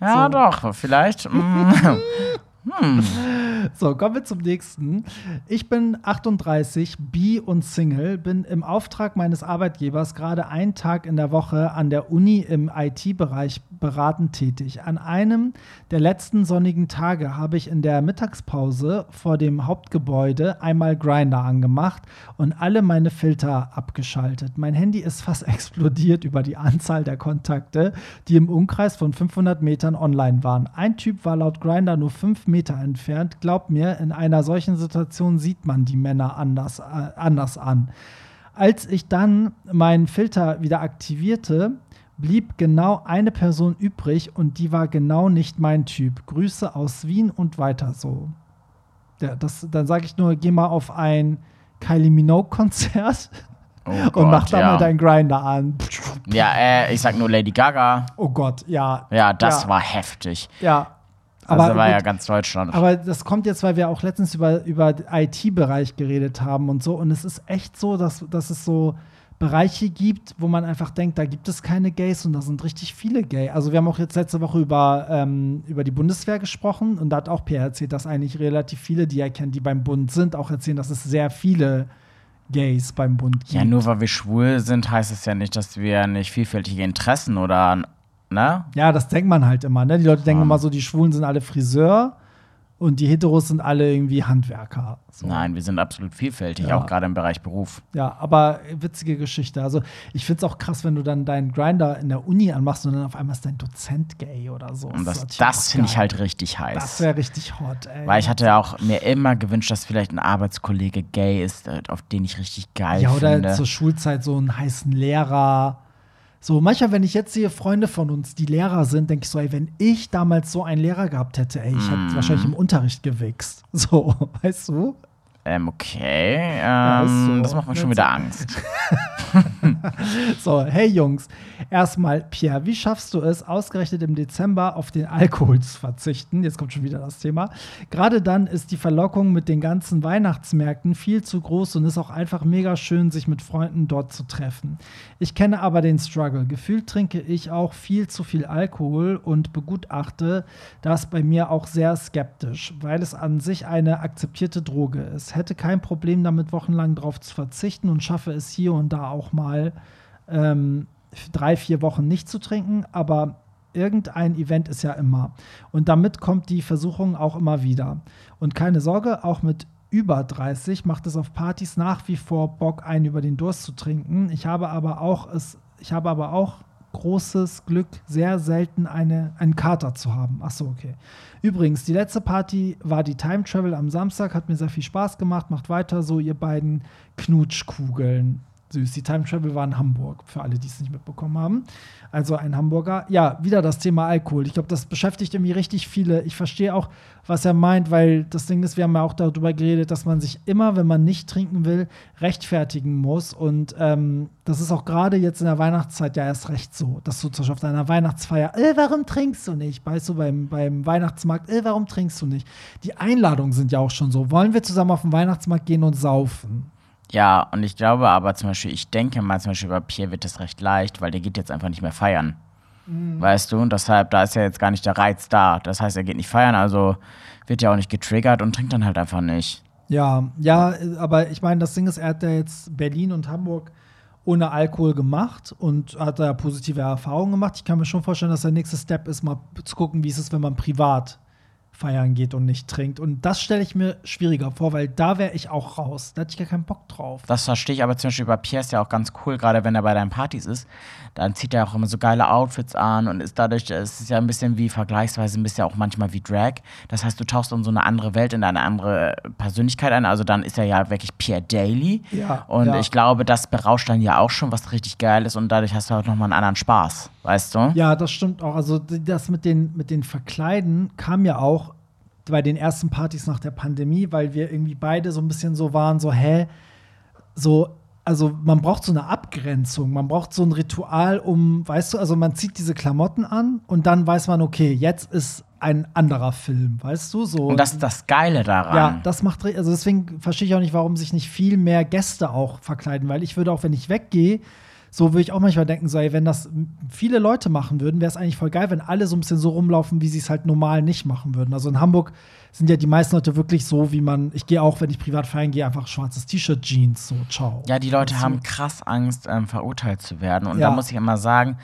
Ja, so. doch, vielleicht. mm. So, kommen wir zum nächsten. Ich bin 38, bi und Single, bin im Auftrag meines Arbeitgebers gerade einen Tag in der Woche an der Uni im IT-Bereich beratend tätig. An einem der letzten sonnigen Tage habe ich in der Mittagspause vor dem Hauptgebäude einmal Grinder angemacht und alle meine Filter abgeschaltet. Mein Handy ist fast explodiert über die Anzahl der Kontakte, die im Umkreis von 500 Metern online waren. Ein Typ war laut Grinder nur 5 Meter entfernt. Glaubt mir, in einer solchen Situation sieht man die Männer anders, äh, anders an. Als ich dann meinen Filter wieder aktivierte, blieb genau eine Person übrig und die war genau nicht mein Typ. Grüße aus Wien und weiter so. Ja, das, dann sage ich nur, geh mal auf ein Kylie Minogue-Konzert Oh und mach da ja. mal deinen Grinder an. Ja, äh, ich sag nur Lady Gaga. Oh Gott, ja. Ja, das ja, war heftig. Ja. Also Aber, war ja ganz Deutschland. aber das kommt jetzt, weil wir auch letztens über, über IT-Bereich geredet haben und so. Und es ist echt so, dass, dass es so Bereiche gibt, wo man einfach denkt, da gibt es keine Gays und da sind richtig viele Gay. Also wir haben auch jetzt letzte Woche über, ähm, über die Bundeswehr gesprochen und da hat auch Pierre erzählt, dass eigentlich relativ viele, die er kennt, die beim Bund sind, auch erzählen, dass es sehr viele Gays beim Bund gibt. Ja, nur weil wir schwul sind, heißt es ja nicht, dass wir nicht vielfältige Interessen oder, ne? Ja, das denkt man halt immer, ne? Die Leute denken Ja. immer so, die Schwulen sind alle Friseur und die Heteros sind alle irgendwie Handwerker. So. Nein, wir sind absolut vielfältig, Ja. auch gerade im Bereich Beruf. Ja, aber witzige Geschichte. Also ich finde es auch krass, wenn du dann deinen Grinder in der Uni anmachst und dann auf einmal ist dein Dozent gay oder so. Und das, das auch finde ich halt richtig Das heiß. wäre richtig hot, ey. Weil ich hatte ja auch mir immer gewünscht, dass vielleicht ein Arbeitskollege gay ist, äh, auf den ich richtig geil Ja, oder finde. zur Schulzeit so einen heißen Lehrer. So, manchmal, wenn ich jetzt sehe, Freunde von uns, die Lehrer sind, denke ich so, ey, wenn ich damals so einen Lehrer gehabt hätte, ey, ich Mm. hätte wahrscheinlich im Unterricht gewichst. So, weißt du? ähm, okay, Ja, ähm, ist so. das macht mir schon wieder Angst. So, hey Jungs, erstmal, Pierre, wie schaffst du es, ausgerechnet im Dezember auf den Alkohol zu verzichten? Jetzt kommt schon wieder das Thema. Gerade dann ist die Verlockung mit den ganzen Weihnachtsmärkten viel zu groß und ist auch einfach mega schön, sich mit Freunden dort zu treffen. Ich kenne aber den Struggle. Gefühlt trinke ich auch viel zu viel Alkohol und begutachte das bei mir auch sehr skeptisch, weil es an sich eine akzeptierte Droge ist. Hätte kein Problem damit, wochenlang drauf zu verzichten und schaffe es hier und da auch mal ähm, drei, vier Wochen nicht zu trinken, aber irgendein Event ist ja immer. Und damit kommt die Versuchung auch immer wieder. Und keine Sorge, auch mit über 30 macht es auf Partys nach wie vor Bock, einen über den Durst zu trinken. Ich habe aber auch es, ich habe aber auch großes Glück, sehr selten eine, einen Kater zu haben. Ach so, okay. Übrigens, die letzte Party war die Time Travel am Samstag, hat mir sehr viel Spaß gemacht. Macht weiter so, ihr beiden Knutschkugeln. Süß. Die Time Travel war in Hamburg, für alle, die es nicht mitbekommen haben. Also ein Hamburger. Ja, wieder das Thema Alkohol. Ich glaube, das beschäftigt irgendwie richtig viele. Ich verstehe auch, was er meint, weil das Ding ist, wir haben ja auch darüber geredet, dass man sich immer, wenn man nicht trinken will, rechtfertigen muss. Und ähm, das ist auch gerade jetzt in der Weihnachtszeit ja erst recht so, dass du zum Beispiel auf deiner Weihnachtsfeier, äh, warum trinkst du nicht? Weißt du, beim, beim Weihnachtsmarkt, äh, warum trinkst du nicht? Die Einladungen sind ja auch schon so. Wollen wir zusammen auf den Weihnachtsmarkt gehen und saufen? Ja, und ich glaube aber zum Beispiel, ich denke mal zum Beispiel bei Pierre wird das recht leicht, weil der geht jetzt einfach nicht mehr feiern. Mhm. Weißt du? Und deshalb, da ist ja jetzt gar nicht der Reiz da. Das heißt, er geht nicht feiern, also wird ja auch nicht getriggert und trinkt dann halt einfach nicht. Ja, ja, aber ich meine, das Ding ist, er hat ja jetzt Berlin und Hamburg ohne Alkohol gemacht und hat da positive Erfahrungen gemacht. Ich kann mir schon vorstellen, dass der nächste Step ist, mal zu gucken, wie es ist, wenn man privat feiern geht und nicht trinkt. Und das stelle ich mir schwieriger vor, weil da wäre ich auch raus. Da hätte ich gar keinen Bock drauf. Das verstehe ich aber zum Beispiel bei Pierre ist ja auch ganz cool, gerade wenn er bei deinen Partys ist. Dann zieht er auch immer so geile Outfits an und ist dadurch, es ist ja ein bisschen wie vergleichsweise ein bisschen auch manchmal wie Drag. Das heißt, du tauchst in so eine andere Welt, in eine andere Persönlichkeit ein. Also dann ist er ja wirklich Pierre Daly. Ja, Und ja. ich glaube, das berauscht dann ja auch schon, was richtig geil ist und dadurch hast du halt nochmal einen anderen Spaß, weißt du? Ja, das stimmt auch. Also das mit den, mit den Verkleiden kam ja auch bei den ersten Partys nach der Pandemie, weil wir irgendwie beide so ein bisschen so waren, so, hä, so, also man braucht so eine Abgrenzung, man braucht so ein Ritual, um, weißt du, also man zieht diese Klamotten an und dann weiß man, okay, jetzt ist ein anderer Film, weißt du, so. Und das ist das Geile daran. Ja, das macht, also deswegen verstehe ich auch nicht, warum sich nicht viel mehr Gäste auch verkleiden, weil ich würde auch, wenn ich weggehe, so würde ich auch manchmal denken, so, ey, wenn das viele Leute machen würden, wäre es eigentlich voll geil, wenn alle so ein bisschen so rumlaufen, wie sie es halt normal nicht machen würden. Also in Hamburg sind ja die meisten Leute wirklich so, wie man, ich gehe auch, wenn ich privat feiern gehe, einfach schwarzes T-Shirt, Jeans, so, ciao. Ja, die Leute haben krass Angst, ähm, verurteilt zu werden. Und Ja. da muss ich immer sagen,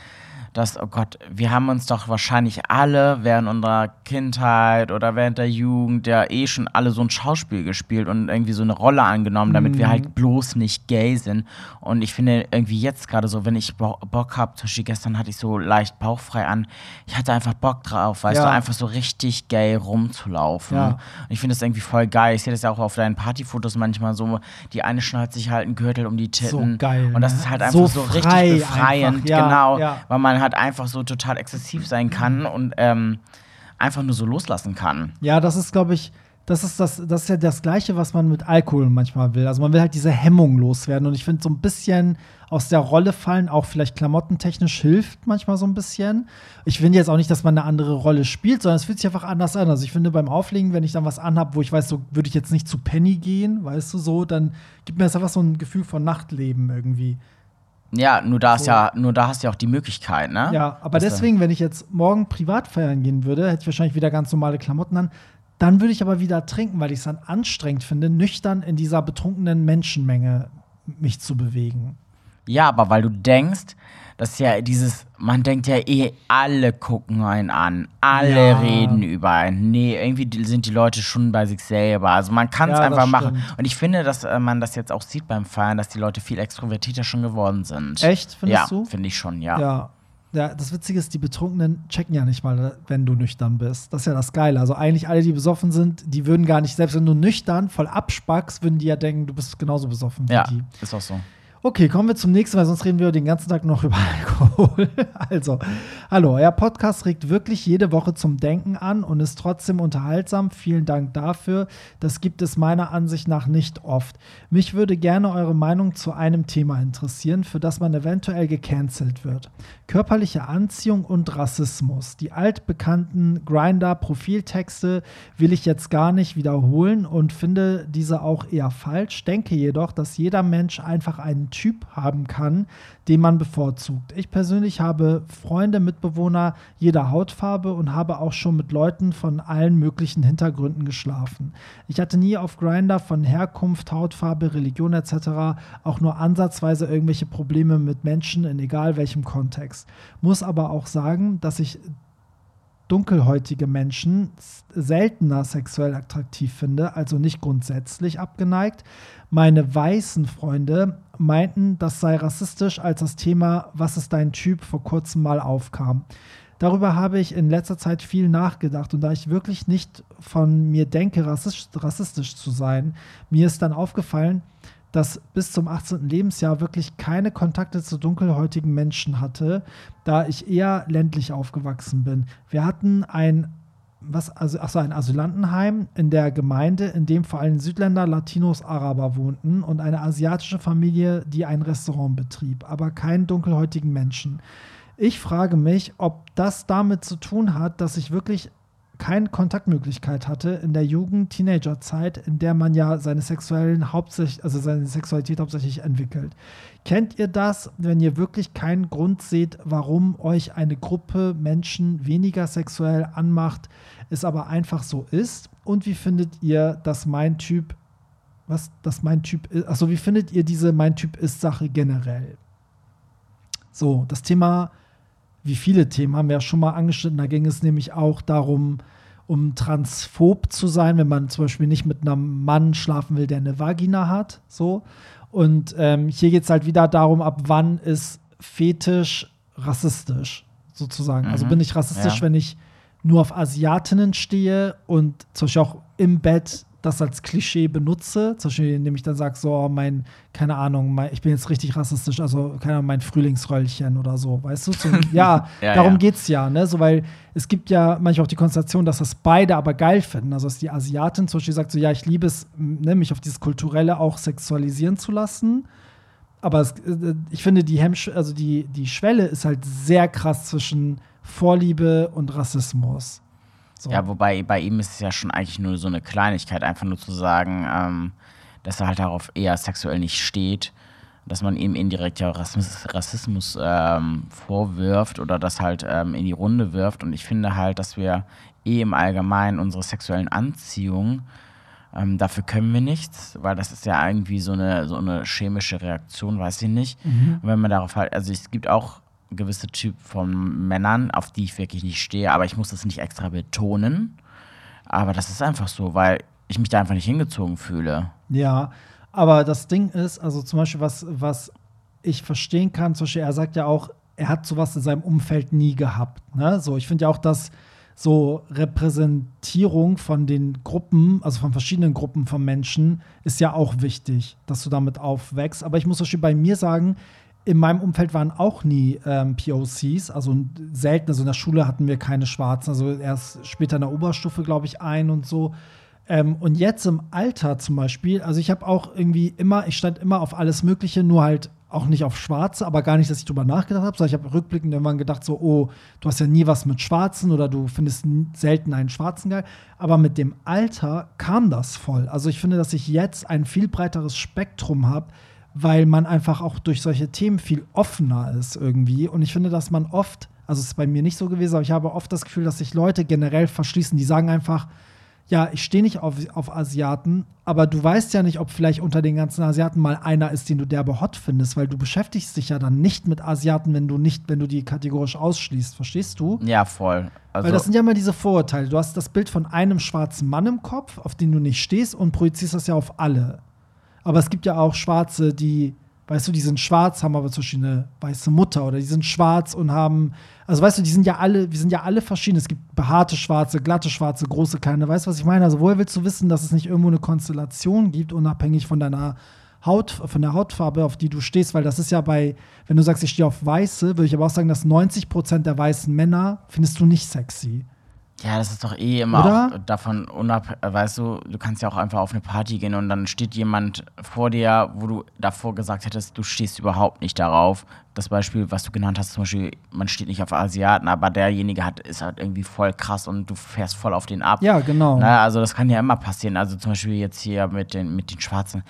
dass, oh Gott, wir haben uns doch wahrscheinlich alle während unserer Kindheit oder während der Jugend ja eh schon alle so ein Schauspiel gespielt und irgendwie so eine Rolle angenommen, damit wir Mhm. halt bloß nicht gay sind. Und ich finde irgendwie jetzt gerade so, wenn ich Bo Bock habe, zum Beispiel gestern hatte ich so leicht bauchfrei an, ich hatte einfach Bock drauf, weißt Ja. du, einfach so richtig gay rumzulaufen. Ja. Und ich finde das irgendwie voll geil. Ich sehe das ja auch auf deinen Partyfotos manchmal so, die eine schnallt sich halt einen Gürtel um die Titten. So geil, Und das ne? ist halt So einfach so, frei richtig befreiend, einfach, ja, genau. Weil man halt einfach so total exzessiv sein kann und ähm, einfach nur so loslassen kann. Ja, das ist, glaube ich, das ist, das, das ist ja das Gleiche, was man mit Alkohol manchmal will. Also man will halt diese Hemmung loswerden. Und ich finde, so ein bisschen aus der Rolle fallen, auch vielleicht klamottentechnisch hilft manchmal so ein bisschen. Ich finde jetzt auch nicht, dass man eine andere Rolle spielt, sondern es fühlt sich einfach anders an. Also ich finde beim Auflegen, wenn ich dann was anhab, wo ich weiß, so würde ich jetzt nicht zu Penny gehen, weißt du so, dann gibt mir das einfach so ein Gefühl von Nachtleben irgendwie. Ja, nur da, ist ja, nur da hast du ja auch die Möglichkeit, ne? Ja, aber Dass deswegen, wenn ich jetzt morgen privat feiern gehen würde, hätte ich wahrscheinlich wieder ganz normale Klamotten an. Dann würde ich aber wieder trinken, weil ich es dann anstrengend finde, nüchtern in dieser betrunkenen Menschenmenge mich zu bewegen. Ja, aber weil du denkst, dass ja dieses, man denkt ja eh, alle gucken einen an, alle Ja. reden über einen. Nee, irgendwie sind die Leute schon bei sich selber. Also man kann es Ja, einfach das machen. Und ich finde, dass äh, man das jetzt auch sieht beim Feiern, dass die Leute viel extrovertierter schon geworden sind. Echt, findest ja, du? finde ich schon, ja. Ja. Ja, das Witzige ist, die Betrunkenen checken ja nicht mal, wenn du nüchtern bist. Das ist ja das Geile. Also eigentlich alle, die besoffen sind, die würden gar nicht, selbst wenn du nüchtern voll abspackst, würden die ja denken, du bist genauso besoffen wie Ja, die. ist auch so. Okay, kommen wir zum nächsten, weil sonst reden wir den ganzen Tag noch über Alkohol. Also, hallo, euer Podcast regt wirklich jede Woche zum Denken an und ist trotzdem unterhaltsam. Vielen Dank dafür. Das gibt es meiner Ansicht nach nicht oft. Mich würde gerne eure Meinung zu einem Thema interessieren, für das man eventuell gecancelt wird. Körperliche Anziehung und Rassismus. Die altbekannten Grinder-Profiltexte will ich jetzt gar nicht wiederholen und finde diese auch eher falsch. Denke jedoch, dass jeder Mensch einfach einen Typ haben kann, den man bevorzugt. Ich persönlich habe Freunde, Mitbewohner jeder Hautfarbe und habe auch schon mit Leuten von allen möglichen Hintergründen geschlafen. Ich hatte nie auf Grinder von Herkunft, Hautfarbe, Religion etc. auch nur ansatzweise irgendwelche Probleme mit Menschen in egal welchem Kontext. Muss aber auch sagen, dass ich dunkelhäutige Menschen seltener sexuell attraktiv finde, also nicht grundsätzlich abgeneigt. Meine weißen Freunde meinten, das sei rassistisch, als das Thema Was ist dein Typ vor kurzem mal aufkam. Darüber habe ich in letzter Zeit viel nachgedacht und da ich wirklich nicht von mir denke, rassistisch, rassistisch zu sein, mir ist dann aufgefallen, dass bis zum 18. Lebensjahr wirklich keine Kontakte zu dunkelhäutigen Menschen hatte, da ich eher ländlich aufgewachsen bin. Wir hatten ein was, also, achso, ein Asylantenheim in der Gemeinde, in dem vor allem Südländer, Latinos, Araber wohnten und eine asiatische Familie, die ein Restaurant betrieb, aber keinen dunkelhäutigen Menschen. Ich frage mich, ob das damit zu tun hat, dass ich wirklich keine Kontaktmöglichkeit hatte in der Jugend, Teenagerzeit, in der man ja seine sexuellen hauptsächlich, also seine Sexualität hauptsächlich entwickelt. Kennt ihr das, wenn ihr wirklich keinen Grund seht, warum euch eine Gruppe Menschen weniger sexuell anmacht, es aber einfach so ist? Und wie findet ihr, dass mein Typ, was, dass mein Typ ist, achso, wie findet ihr diese mein Typ ist Sache generell? So, das Thema, wie viele Themen haben wir ja schon mal angeschnitten. Da ging es nämlich auch darum, um transphob zu sein, wenn man zum Beispiel nicht mit einem Mann schlafen will, der eine Vagina hat. So. Und ähm, hier geht es halt wieder darum, ab wann ist Fetisch rassistisch, sozusagen. Also Mhm. bin ich rassistisch, Ja. wenn ich nur auf Asiatinnen stehe und zum Beispiel auch im Bett das als Klischee benutze, zum Beispiel indem ich dann sage, so, oh, mein, keine Ahnung, mein, ich bin jetzt richtig rassistisch, also, keine Ahnung, mein Frühlingsröllchen oder so, weißt du? So, ja, Ja, darum ja. geht's ja, ne? So, weil es gibt ja manchmal auch die Konstellation, dass das beide aber geil finden. Also, dass die Asiatin zum Beispiel sagt, so, ja, ich liebe es, ne, mich auf dieses Kulturelle auch sexualisieren zu lassen. Aber es, äh, ich finde, die Hemmsch also die, die Schwelle ist halt sehr krass zwischen Vorliebe und Rassismus. So. Ja, wobei bei ihm ist es ja schon eigentlich nur so eine Kleinigkeit, einfach nur zu sagen, ähm, dass er halt darauf eher sexuell nicht steht, dass man ihm indirekt ja Rassismus, Rassismus ähm, vorwirft oder das halt ähm, in die Runde wirft. Und ich finde halt, dass wir eh im Allgemeinen unsere sexuellen Anziehungen, ähm, dafür können wir nichts, weil das ist ja irgendwie so eine, so eine chemische Reaktion, weiß ich nicht. Und wenn man darauf halt, also es gibt auch gewisse Typ von Männern, auf die ich wirklich nicht stehe, aber ich muss das nicht extra betonen. Aber das ist einfach so, weil ich mich da einfach nicht hingezogen fühle. Ja, aber das Ding ist, also zum Beispiel, was, was ich verstehen kann, zum Beispiel, er sagt ja auch, er hat sowas in seinem Umfeld nie gehabt. Ne? So, ich finde ja auch, dass so Repräsentierung von den Gruppen, also von verschiedenen Gruppen von Menschen, ist ja auch wichtig, dass du damit aufwächst. Aber ich muss zum Beispiel bei mir sagen, in meinem Umfeld waren auch nie ähm, POCs, also selten. Also in der Schule hatten wir keine Schwarzen, also erst später in der Oberstufe, glaube ich, ein und so. Ähm, und jetzt im Alter zum Beispiel, also ich habe auch irgendwie immer, ich stand immer auf alles Mögliche, nur halt auch nicht auf Schwarze, aber gar nicht, dass ich drüber nachgedacht habe, sondern ich habe rückblickend irgendwann gedacht, so, oh, du hast ja nie was mit Schwarzen oder du findest selten einen Schwarzen geil. Aber mit dem Alter kam das voll. Also ich finde, dass ich jetzt ein viel breiteres Spektrum habe, weil man einfach auch durch solche Themen viel offener ist irgendwie. Und ich finde, dass man oft, also es ist bei mir nicht so gewesen, aber ich habe oft das Gefühl, dass sich Leute generell verschließen. Die sagen einfach, ja, ich stehe nicht auf, auf Asiaten, aber du weißt ja nicht, ob vielleicht unter den ganzen Asiaten mal einer ist, den du derbe hot findest, weil du beschäftigst dich ja dann nicht mit Asiaten, wenn du nicht, wenn du die kategorisch ausschließt, verstehst du? Ja, voll. Also weil das sind ja immer diese Vorurteile. Du hast das Bild von einem schwarzen Mann im Kopf, auf den du nicht stehst und projizierst das ja auf alle. Aber es gibt ja auch Schwarze, die, weißt du, die sind schwarz, haben aber zum Beispiel eine weiße Mutter oder die sind schwarz und haben, also weißt du, die sind ja alle, wir sind ja alle verschieden. Es gibt behaarte Schwarze, glatte Schwarze, große, kleine. Weißt du, was ich meine? Also woher willst du wissen, dass es nicht irgendwo eine Konstellation gibt, unabhängig von deiner Haut, von der Hautfarbe, auf die du stehst, weil das ist ja bei, wenn du sagst, ich stehe auf Weiße, würde ich aber auch sagen, dass 90 Prozent der weißen Männer findest du nicht sexy. Ja, das ist doch eh immer davon unabhängig, weißt du, du kannst ja auch einfach auf eine Party gehen und dann steht jemand vor dir, wo du davor gesagt hättest, du stehst überhaupt nicht darauf. Das Beispiel, was du genannt hast, zum Beispiel, man steht nicht auf Asiaten, aber derjenige hat, ist halt irgendwie voll krass und du fährst voll auf den ab. Ja, genau. Na, also das kann ja immer passieren. Also zum Beispiel jetzt hier mit den, mit den Schwarzen.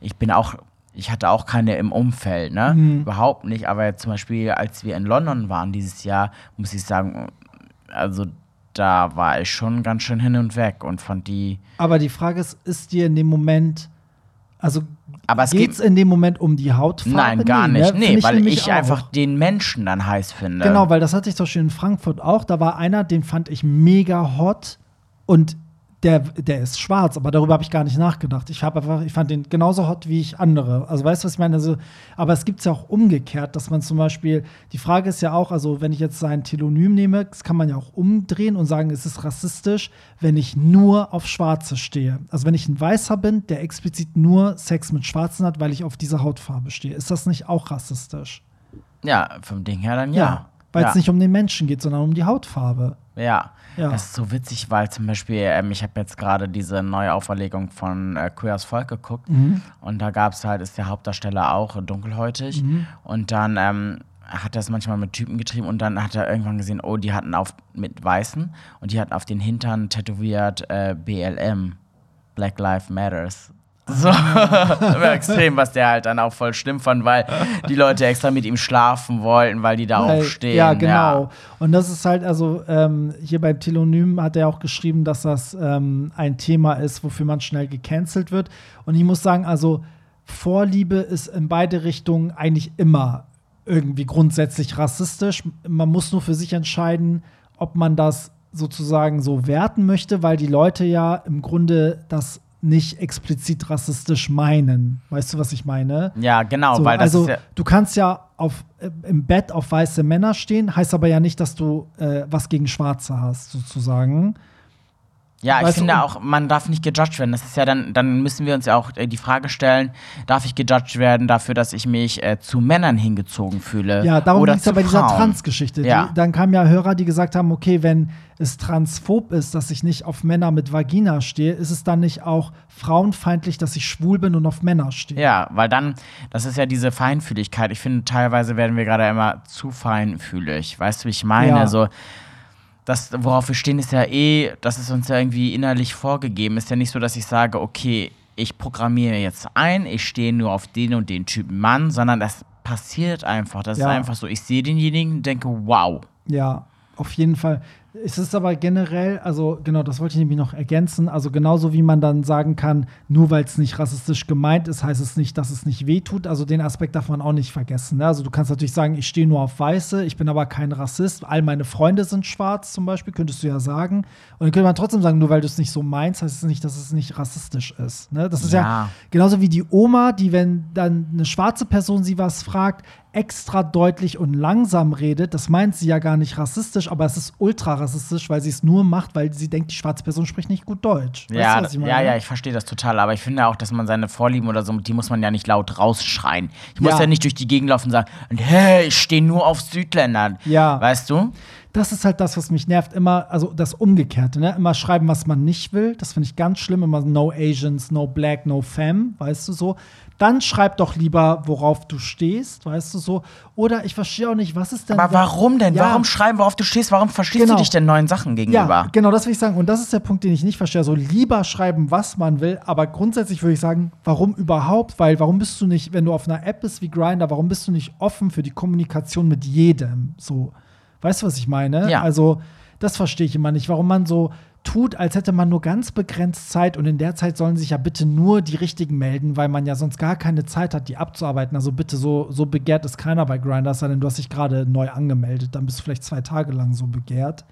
Ich bin auch, ich hatte auch keine im Umfeld, ne? Mhm. Überhaupt nicht. Aber jetzt zum Beispiel, als wir in London waren dieses Jahr, muss ich sagen, also da war ich schon ganz schön hin und weg und fand die. Aber die Frage ist, ist dir in dem Moment, also Aber es geht's geht. in dem Moment um die Hautfarbe? Nein, gar Nee, nicht. ne? Nee, Find weil ich auch. einfach den Menschen dann heiß finde. Genau, weil das hatte ich zum Beispiel in Frankfurt auch. Da war einer, den fand ich mega hot und der, der ist schwarz, aber darüber habe ich gar nicht nachgedacht. Ich habe einfach, ich fand den genauso hot wie ich andere. Also weißt du, was ich meine? Also, aber es gibt es ja auch umgekehrt, dass man zum Beispiel, die Frage ist ja auch, also wenn ich jetzt sein Telonym nehme, das kann man ja auch umdrehen und sagen, es ist rassistisch, wenn ich nur auf Schwarze stehe. Also wenn ich ein Weißer bin, der explizit nur Sex mit Schwarzen hat, weil ich auf diese Hautfarbe stehe. Ist das nicht auch rassistisch? Ja, vom Ding her dann ja. Weil ja. es nicht um den Menschen geht, sondern um die Hautfarbe. Ja. Ja. Das ist so witzig, weil zum Beispiel, ähm, ich habe jetzt gerade diese neue Auferlegung von äh, Queers Volk geguckt Mhm. und da gab es halt, ist der Hauptdarsteller auch dunkelhäutig Mhm. und dann ähm, hat er es manchmal mit Typen getrieben und dann hat er irgendwann gesehen, oh, die hatten auf mit Weißen und die hatten auf den Hintern tätowiert äh, BLM, Black Lives Matters. So, extrem, was der halt dann auch voll schlimm fand, weil die Leute extra mit ihm schlafen wollten, weil die da Weil- auch stehen. Ja, genau. Und das ist halt, also ähm, hier beim Telonym hat er auch geschrieben, dass das ähm, ein Thema ist, wofür man schnell gecancelt wird. Und ich muss sagen, also Vorliebe ist in beide Richtungen eigentlich immer irgendwie grundsätzlich rassistisch. Man muss nur für sich entscheiden, ob man das sozusagen so werten möchte, weil die Leute ja im Grunde das nicht explizit rassistisch meinen. Weißt du, was ich meine? Ja, genau, So, weil das also ist ja, du kannst ja auf, äh, im Bett auf weiße Männer stehen, heißt aber ja nicht, dass du äh, was gegen Schwarze hast, sozusagen. Ja, ich Weißt du, finde auch, man darf nicht gejudged werden. Das ist ja dann, dann müssen wir uns ja auch äh, die Frage stellen, darf ich gejudged werden dafür, dass ich mich äh, zu Männern hingezogen fühle? Ja, darum geht es ja bei dieser? Trans-Geschichte. Ja. Dann kamen ja Hörer, die gesagt haben, okay, wenn es transphob ist, dass ich nicht auf Männer mit Vagina stehe, ist es dann nicht auch frauenfeindlich, dass ich schwul bin und auf Männer stehe? Ja, weil dann, das ist ja diese Feinfühligkeit. Ich finde, teilweise werden wir gerade immer zu feinfühlig. Weißt du, wie ich meine? Ja. So, das, worauf wir stehen, ist ja eh, das ist uns ja irgendwie innerlich vorgegeben. Ist ja nicht so, dass ich sage, okay, ich programmiere jetzt ein, ich stehe nur auf den und den Typen Mann, sondern das passiert einfach. Das Ja. ist einfach so, ich sehe denjenigen und denke, wow. Ja, auf jeden Fall. Es ist aber generell, also genau, das wollte ich nämlich noch ergänzen. Also genauso wie man dann sagen kann, nur weil es nicht rassistisch gemeint ist, heißt es nicht, dass es nicht wehtut. Also den Aspekt darf man auch nicht vergessen. Ne? Also du kannst natürlich sagen, ich stehe nur auf Weiße, ich bin aber kein Rassist. All meine Freunde sind schwarz zum Beispiel, könntest du ja sagen. Und dann könnte man trotzdem sagen, nur weil du es nicht so meinst, heißt es nicht, dass es nicht rassistisch ist. Ne? Das ist ja. Ja. genauso wie die Oma, die, wenn dann eine schwarze Person sie was fragt, extra deutlich und langsam redet. Das meint sie ja gar nicht rassistisch, aber es ist ultra rassistisch, weil sie es nur macht, weil sie denkt, die schwarze Person spricht nicht gut Deutsch. Weißt Ja, du, ja, ja, ich verstehe das total. Aber ich finde auch, dass man seine Vorlieben oder so, die muss man ja nicht laut rausschreien. Ich muss Ja. ja, nicht durch die Gegend laufen und sagen, hey, ich stehe nur auf Südländern. Ja. Weißt du? das ist halt das, was mich nervt. Immer, also das Umgekehrte, ne? Immer schreiben, was man nicht will. Das finde ich ganz schlimm. Immer no Asians, no Black, no Femme, weißt du so. Dann schreib doch lieber, worauf du stehst, weißt du so. Oder ich verstehe auch nicht, was ist denn. Aber warum denn? Ja. Warum schreiben, worauf du stehst? Warum verstehst Genau. du dich denn neuen Sachen gegenüber? Ja, genau, das will ich sagen. Und das ist der Punkt, den ich nicht verstehe. So lieber schreiben, was man will, aber grundsätzlich würde ich sagen, warum überhaupt? Weil warum bist du nicht, wenn du auf einer App bist wie Grinder, warum bist du nicht offen für die Kommunikation mit jedem? So, weißt du, was ich meine? Ja. Also, das verstehe ich immer nicht, warum man so tut, als hätte man nur ganz begrenzt Zeit und in der Zeit sollen sich ja bitte nur die richtigen melden, weil man ja sonst gar keine Zeit hat, die abzuarbeiten. Also bitte, so, so begehrt ist keiner bei Grindr, sei denn du hast dich gerade neu angemeldet, dann bist du vielleicht zwei Tage lang so begehrt,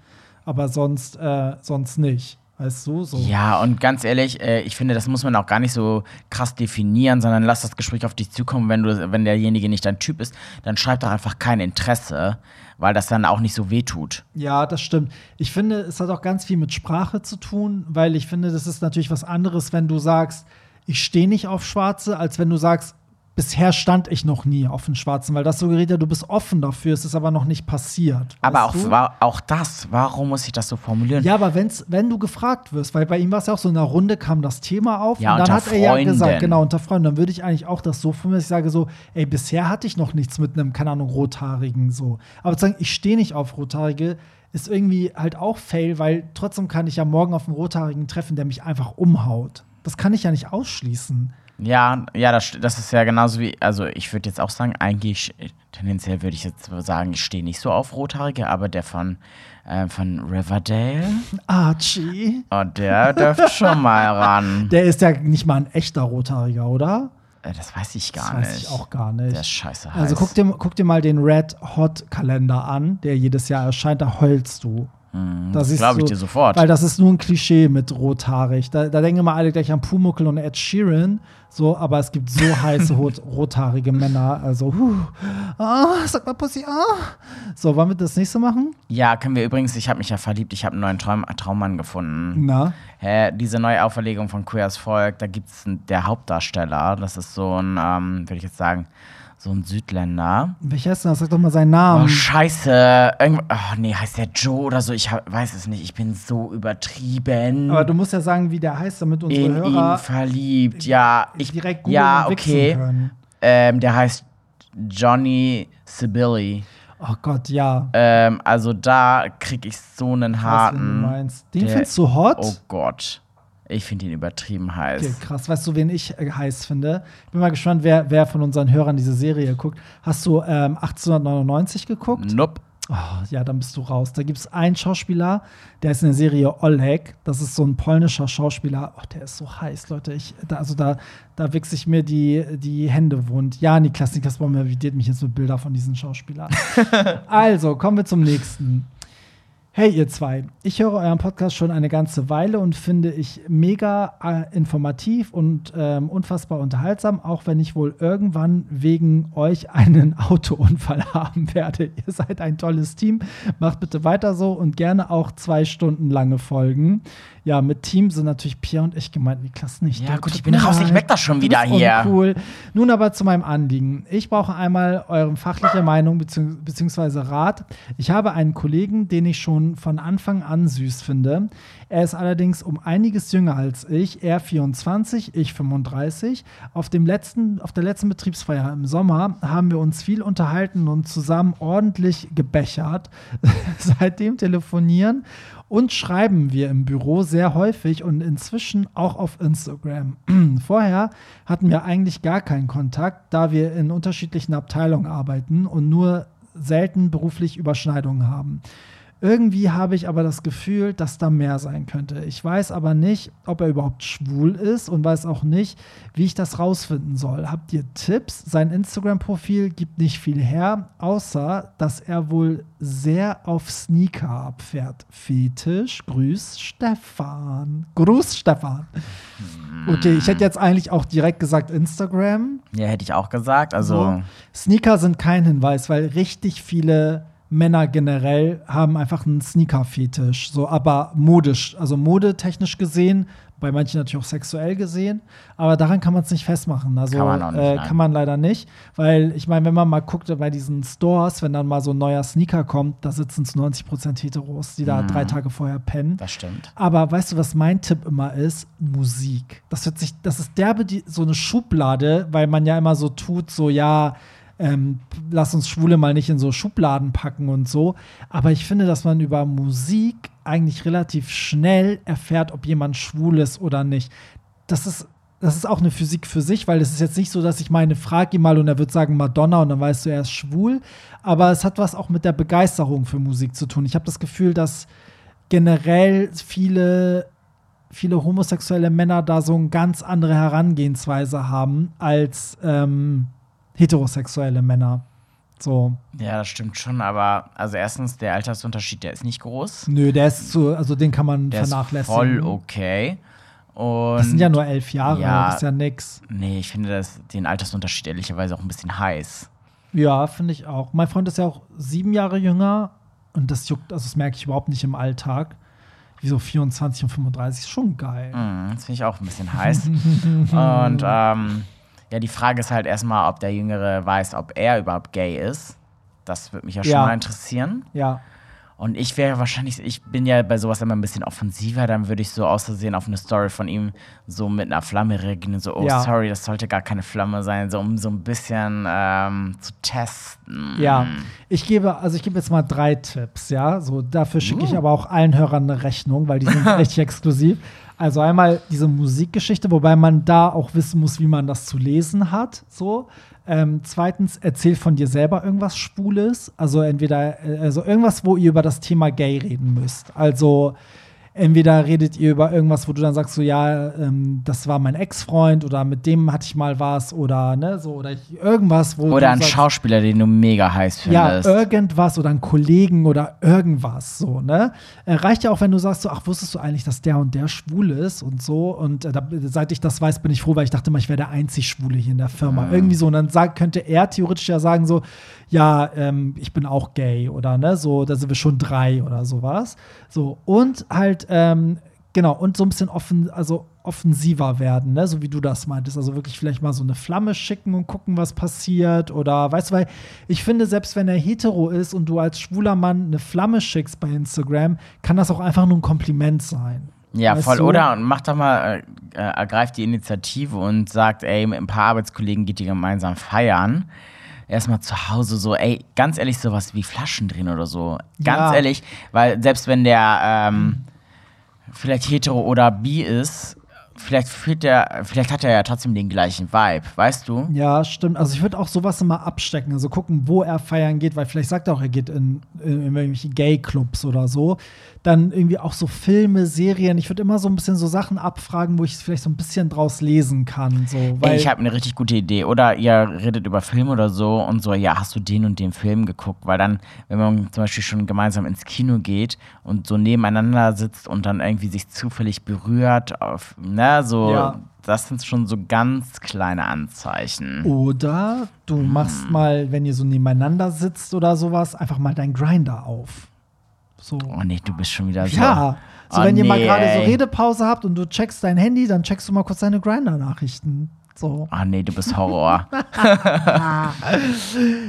aber sonst, äh, sonst nicht. Weißt du? So. Ja, und ganz ehrlich, äh, ich finde, das muss man auch gar nicht so krass definieren, sondern lass das Gespräch auf dich zukommen. Wenn, du, wenn derjenige nicht dein Typ ist, dann schreib doch einfach kein Interesse, weil das dann auch nicht so weh tut. Ja, das stimmt. Ich finde, es hat auch ganz viel mit Sprache zu tun, weil ich finde, das ist natürlich was anderes, wenn du sagst, ich stehe nicht auf Schwarze, als wenn du sagst, bisher stand ich noch nie auf den Schwarzen, weil das suggeriert ja, du bist offen dafür, es ist aber noch nicht passiert. Aber auch, wa- auch das, warum muss ich das so formulieren? Ja, aber wenn's, wenn du gefragt wirst, weil bei ihm war es ja auch so, in einer Runde kam das Thema auf Ja, und dann hat er ja Freunden. gesagt, genau, unter Freunden, dann würde ich eigentlich auch das so formulieren, dass ich sage so, ey, bisher hatte ich noch nichts mit einem, keine Ahnung, Rothaarigen so. Aber zu sagen, ich stehe nicht auf Rothaarige, ist irgendwie halt auch fail, weil trotzdem kann ich ja morgen auf einen Rothaarigen treffen, der mich einfach umhaut. Das kann ich ja nicht ausschließen. Ja, ja, das, das ist ja genauso wie, also ich würde jetzt auch sagen, eigentlich, äh, tendenziell würde ich jetzt sagen, ich stehe nicht so auf Rothaarige, aber der von, äh, von Riverdale, Archie, oh, der dürfte schon mal ran. der ist ja nicht mal ein echter Rothaariger, oder? Äh, das weiß ich gar das nicht. weiß ich auch gar nicht. Der ist scheiße heiß. Also guck dir, guck dir mal den Red Hot Kalender an, der jedes Jahr erscheint, da heulst du. Mhm, Da das siehst glaube ich du- dir sofort. Weil das ist nur ein Klischee mit rothaarig. Da, da denken immer alle gleich an Pumuckel und Ed Sheeran. So, aber es gibt so heiße rot, rothaarige Männer. Also, huh, ah, sag mal Pussy, ah. So, wollen wir das nächste machen? ja, können wir übrigens, ich habe mich ja verliebt, ich habe einen neuen Traum, Traummann gefunden. Na, Hä, diese neue Auferlegung von Queer as Volk, da gibt es der Hauptdarsteller, das ist so ein, ähm, würde ich jetzt sagen, so ein Südländer. welcher ist denn das? Sag doch mal seinen Oh, Namen. scheiße. Irgend oh, nee, heißt der Joe oder so? Ich hab, weiß es nicht. Ich bin so übertrieben. aber du musst ja sagen, wie der heißt, damit unsere in ihn Hörer verliebt. Ja, ich, direkt googeln ja, okay. Ähm, der heißt Johnny Sibilly. Oh Gott, ja. Ähm, also da krieg ich so einen weiß, wen du harten. meinst. Den der- findest du hot? Oh Gott. Ich finde ihn übertrieben heiß. Okay, krass. Weißt du, wen ich äh, heiß finde? Bin mal gespannt, wer, wer von unseren Hörern diese Serie guckt. Hast du ähm, 1899 geguckt? Nope. Oh, ja, dann bist du raus. Da gibt es einen Schauspieler, der ist in der Serie Oleg. Das ist so ein polnischer Schauspieler. Oh, der ist so heiß, Leute. Ich, da, also da, da wichse ich mir die, die Hände wund. Ja, Niklas, Niklas Baum ervidiert mich jetzt mit Bildern von diesen Schauspielern. also, kommen wir zum nächsten. Hey ihr zwei, ich höre euren Podcast schon eine ganze Weile und finde ich mega äh, informativ und ähm, unfassbar unterhaltsam, auch wenn ich wohl irgendwann wegen euch einen Autounfall haben werde. Ihr seid ein tolles Team, macht bitte weiter so und gerne auch zwei Stunden lange Folgen. Ja, mit Team sind natürlich Pierre und ich gemeint, Niklas nicht. Ja, gut, ich bin raus, ich leid. merk das schon wieder hier. Uncool. Nun aber zu meinem Anliegen. Ich brauche einmal eure fachliche Meinung bzw. beziehungsweise Rat. Ich habe einen Kollegen, den ich schon von Anfang an süß finde. Er ist allerdings um einiges jünger als ich. Er 24, ich 35. Auf, dem letzten, auf der letzten Betriebsfeier im Sommer haben wir uns viel unterhalten und zusammen ordentlich gebechert. Seitdem telefonieren und schreiben wir im Büro sehr häufig und inzwischen auch auf Instagram. Vorher hatten wir eigentlich gar keinen Kontakt, da wir in unterschiedlichen Abteilungen arbeiten und nur selten beruflich Überschneidungen haben. Irgendwie habe ich aber das Gefühl, dass da mehr sein könnte. Ich weiß aber nicht, ob er überhaupt schwul ist und weiß auch nicht, wie ich das rausfinden soll. Habt ihr Tipps? Sein Instagram-Profil gibt nicht viel her, außer dass er wohl sehr auf Sneaker abfährt. Fetisch, grüß Stefan. Gruß Stefan. Okay, ich hätte jetzt eigentlich auch direkt gesagt Instagram. Ja, hätte ich auch gesagt. Also, So. Sneaker sind kein Hinweis, weil richtig viele Männer generell haben einfach einen Sneaker-Fetisch. So, aber modisch, also modetechnisch gesehen, bei manchen natürlich auch sexuell gesehen, aber daran kann man es nicht festmachen. Also Kann man nicht, äh, kann man leider nicht, weil ich meine, wenn man mal guckt bei diesen Stores, wenn dann mal so ein neuer Sneaker kommt, da sitzen es 90% Heteros, die da drei Tage vorher pennen. Mhm. Das stimmt. Aber weißt du, was mein Tipp immer ist? Musik. Das hört sich, das ist derbe die, so eine Schublade, weil man ja immer so tut, so ja, ähm, lass uns Schwule mal nicht in so Schubladen packen und so. Aber ich finde, dass man über Musik eigentlich relativ schnell erfährt, ob jemand schwul ist oder nicht. Das ist das ist auch eine Physik für sich, weil es ist jetzt nicht so, dass ich meine, frag ihn mal und er wird sagen Madonna und dann weißt du, er ist schwul. Aber es hat was auch mit der Begeisterung für Musik zu tun. Ich habe das Gefühl, dass generell viele, viele homosexuelle Männer da so eine ganz andere Herangehensweise haben als ähm, heterosexuelle Männer. So. Ja, das stimmt schon, aber also erstens, der Altersunterschied, der ist nicht groß. Nö, der ist so, also den kann man Der ist vernachlässigen. voll okay. Und Das sind ja nur elf Jahre, Ja. das ist ja nix. Nee, ich finde das, den Altersunterschied ehrlicherweise auch ein bisschen heiß. Ja, finde ich auch. Mein Freund ist ja auch sieben Jahre jünger und das juckt, also das merke ich überhaupt nicht im Alltag. Wie so 24 und 35 ist schon geil. Mhm, das finde ich auch ein bisschen heiß. und ähm, ja, die Frage ist halt erstmal, ob der Jüngere weiß, ob er überhaupt gay ist. Das würde mich ja schon Ja. mal interessieren. Ja. Und ich wäre wahrscheinlich, ich bin ja bei sowas immer ein bisschen offensiver, dann würde ich so auszusehen auf eine Story von ihm so mit einer Flamme reagieren und so, oh Ja. sorry, das sollte gar keine Flamme sein, so um so ein bisschen ähm, zu testen. Ja, ich gebe, also ich gebe jetzt mal drei Tipps, ja. So, dafür schicke Uh. ich aber auch allen Hörern eine Rechnung, weil die sind richtig exklusiv. Also einmal diese Musikgeschichte, wobei man da auch wissen muss, wie man das zu lesen hat. So. Ähm, zweitens, erzähl von dir selber irgendwas Schwules. Also entweder, äh, also irgendwas, wo ihr über das Thema Gay reden müsst. Also entweder redet ihr über irgendwas, wo du dann sagst, so ja, ähm, das war mein Ex-Freund oder mit dem hatte ich mal was oder ne, so oder ich, irgendwas, wo Oder du ein Schauspieler, den du mega heiß ja, findest. irgendwas oder einen Kollegen oder irgendwas so, ne? Äh, reicht ja auch, wenn du sagst so, ach, wusstest du eigentlich, dass der und der schwul ist und so und äh, da, seit ich das weiß, bin ich froh, weil ich dachte mal, ich wäre der einzig Schwule hier in der Firma. Irgendwie so und dann sag, könnte er theoretisch ja sagen so, ja, ähm, ich bin auch gay oder ne, so, da sind wir schon drei oder sowas. So und halt ähm, genau und so ein bisschen offen, also offensiver werden, ne, so wie du das meintest, also wirklich vielleicht mal so eine Flamme schicken und gucken, was passiert oder weißt du, weil ich finde, selbst wenn er hetero ist und du als schwuler Mann eine Flamme schickst bei Instagram, kann das auch einfach nur ein Kompliment sein. Ja, Weißt voll. du? Oder und macht doch mal, äh, äh, ergreift die Initiative und sagt, ey, mit ein paar Arbeitskollegen geht ihr gemeinsam feiern. Erstmal zu Hause so, ey, ganz ehrlich, sowas wie Flaschen drehen oder so. Ganz Ja. ehrlich, weil selbst wenn der ähm, vielleicht hetero oder bi ist, vielleicht fühlt der, vielleicht hat er ja trotzdem den gleichen Vibe, weißt du? Ja, stimmt. Also ich würde auch sowas immer abstecken, also gucken, wo er feiern geht, weil vielleicht sagt er auch, er geht in, in, irgendwelche Gay-Clubs oder so. Dann irgendwie auch so Filme, Serien. Ich würde immer so ein bisschen so Sachen abfragen, wo ich vielleicht so ein bisschen draus lesen kann. So, Ey, ich habe eine richtig gute Idee. Oder ihr redet über Film oder so und so, ja, hast du den und den Film geguckt? Weil dann, wenn man zum Beispiel schon gemeinsam ins Kino geht und so nebeneinander sitzt und dann irgendwie sich zufällig berührt, auf, ne, so, Ja. das sind schon so ganz kleine Anzeichen. Oder du machst Hm. mal, wenn ihr so nebeneinander sitzt oder sowas, einfach mal dein Grinder auf. So. Oh nee, du bist schon wieder so. Ja. So, Oh wenn ihr mal nee, gerade so. Redepause habt und du checkst dein Handy, dann checkst du mal kurz deine Grinder-Nachrichten. So. Oh nee, du bist Horror.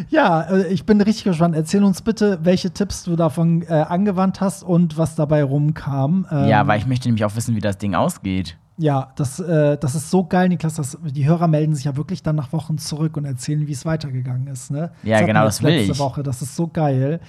Ja, äh, ich bin richtig gespannt. Erzähl uns bitte, welche Tipps du davon äh, angewandt hast und was dabei rumkam. Ähm, ja, weil ich möchte nämlich auch wissen, wie das Ding ausgeht. Ja, das, äh, das ist so geil, Niklas. Das, die Hörer melden sich ja wirklich dann nach Wochen zurück und erzählen, wie es weitergegangen ist. Ne? Ja, hatten genau, das will letzte ich. Woche. Das ist so geil.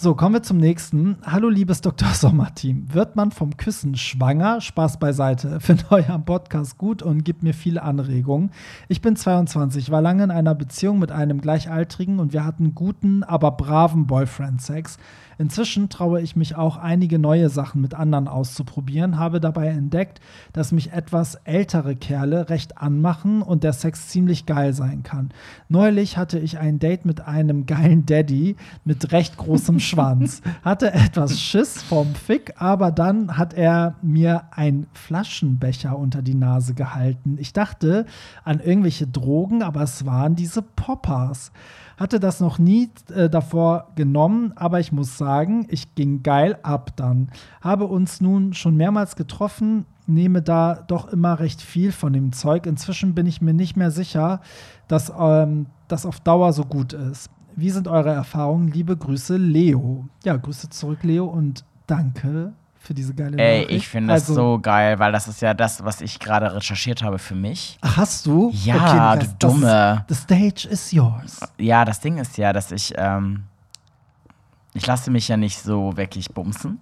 So, kommen wir zum nächsten. Hallo, liebes Dr. Sommer-Team. Wird man vom Küssen schwanger? Spaß beiseite. Finde euren Podcast gut und gibt mir viele Anregungen. Ich bin 22, war lange in einer Beziehung mit einem Gleichaltrigen und wir hatten guten, aber braven Boyfriend-Sex. Inzwischen traue ich mich auch, einige neue Sachen mit anderen auszuprobieren, habe dabei entdeckt, dass mich etwas ältere Kerle recht anmachen und der Sex ziemlich geil sein kann. Neulich hatte ich ein Date mit einem geilen Daddy mit recht großem Schwanz. Hatte etwas Schiss vom Fick, aber dann hat er mir einen Flaschenbecher unter die Nase gehalten. Ich dachte an irgendwelche Drogen, aber es waren diese Poppers. Hatte das noch nie äh, davor genommen, aber ich muss sagen, ich ging geil ab dann. Habe uns nun schon mehrmals getroffen, nehme da doch immer recht viel von dem Zeug. Inzwischen bin ich mir nicht mehr sicher, dass ähm, das auf Dauer so gut ist. Wie sind eure Erfahrungen? Liebe Grüße, Leo. Ja, Grüße zurück, Leo, und danke für diese geile Ey, Nachricht. ich finde das Also- so geil, weil das ist ja das, was ich gerade recherchiert habe für mich. Ach, hast du? Ja, das- du Dumme. Das, the stage is yours. Ja, das Ding ist ja, dass ich, ähm, ich lasse mich ja nicht so wirklich bumsen.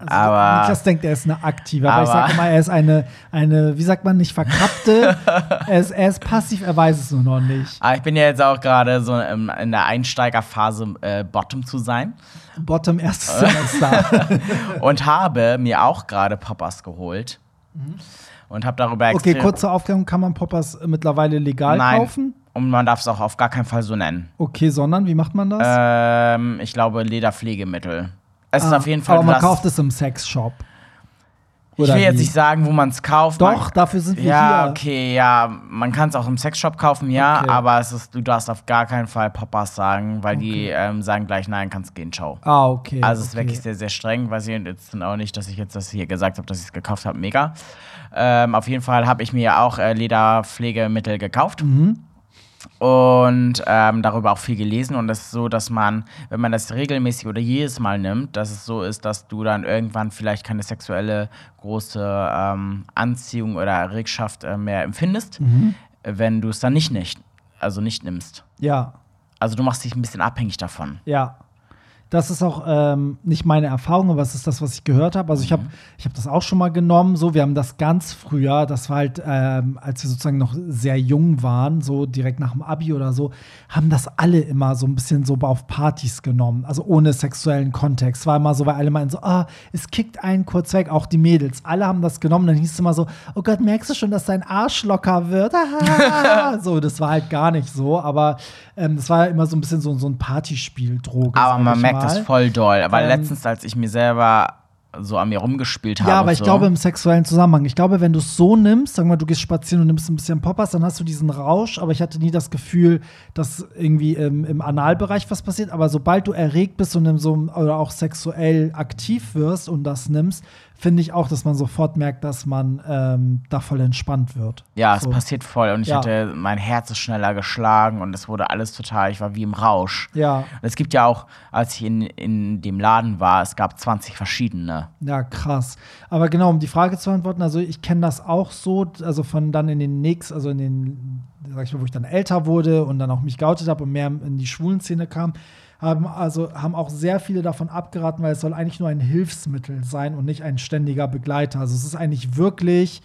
Also, Aber- Niklas denkt, er ist eine aktive, aber, ich Aber- sage immer, er ist eine, eine, wie sagt man, nicht verkappte. er, ist, er ist passiv, er weiß es nur noch nicht. Aber ich bin ja jetzt auch gerade so in der Einsteigerphase, äh, Bottom zu sein. Bottom erstes Semester. und habe mir auch gerade Poppers geholt. Und habe darüber Mhm. okay, kurze Aufklärung, kann man Poppers mittlerweile legal Nein. kaufen? Und man darf es auch auf gar keinen Fall so nennen. Okay, sondern, wie macht man das? Ähm, ich glaube, Lederpflegemittel. Es ist Ah, auf jeden Fall. Aber man kauft es im Sexshop. Ich will jetzt nicht sagen, wo man es kauft. Doch, man, dafür sind wir Ja, hier. okay, ja. Man kann es auch im Sexshop kaufen, ja. Okay. Aber es ist, du darfst auf gar keinen Fall Poppers sagen, weil die ähm, sagen gleich, nein, kannst gehen, ciao. Ah, okay. Also es ist okay. wirklich sehr, sehr streng. Weiß ich jetzt auch nicht, dass ich jetzt das hier gesagt habe, dass ich es gekauft habe. Mega. Ähm, auf jeden Fall habe ich mir ja auch äh, Lederpflegemittel gekauft. Mhm. Und ähm, darüber auch viel gelesen. Und es ist so, dass man, wenn man das regelmäßig oder jedes Mal nimmt, dass es so ist, dass du dann irgendwann vielleicht keine sexuelle große ähm, Anziehung oder Erregschaft äh, mehr empfindest, Mhm. wenn du es dann nicht, nicht, also nicht nimmst. Ja, Also du machst dich ein bisschen abhängig davon. ja. Das ist auch ähm, nicht meine Erfahrung, aber es ist das, was ich gehört habe. Also ich Mhm. habe ich hab das auch schon mal genommen. So, wir haben das ganz früher, das war halt, ähm, als wir sozusagen noch sehr jung waren, so direkt nach dem Abi oder so, haben das alle immer so ein bisschen so auf Partys genommen. Also ohne sexuellen Kontext. War immer so, weil alle meinten so, ah, es kickt einen kurz weg, auch die Mädels. Alle haben das genommen. Dann hieß es immer so, oh Gott, merkst du schon, dass dein Arsch locker wird? So, das war halt gar nicht so, aber ähm, das war immer so ein bisschen so, so ein Partyspiel-Droge. Aber man merkt mal. das voll doll. Weil Ähm, letztens, als ich mir selber so an mir rumgespielt habe. Ja, aber ich so, glaube im sexuellen Zusammenhang. Ich glaube, wenn du es so nimmst, sag mal, du gehst spazieren und nimmst ein bisschen Poppers, dann hast du diesen Rausch, aber ich hatte nie das Gefühl, dass irgendwie im, im Analbereich was passiert. Aber sobald du erregt bist und so oder auch sexuell aktiv wirst und das nimmst, finde ich auch, dass man sofort merkt, dass man ähm, da voll entspannt wird. Ja, es so. passiert voll. Und ich Ja. hatte, mein Herz ist schneller geschlagen und es wurde alles total, ich war wie im Rausch. Ja, Und es gibt ja auch, als ich in, in dem Laden war, es gab 20 verschiedene. Ja, krass. Aber genau, um die Frage zu beantworten, also ich kenne das auch so, also von dann in den nächsten, also in den, sag ich mal, wo ich dann älter wurde und dann auch mich geoutet habe und mehr in die schwulen Szene kam, haben also haben auch sehr viele davon abgeraten, weil es soll eigentlich nur ein Hilfsmittel sein und nicht ein ständiger Begleiter. Also es ist eigentlich wirklich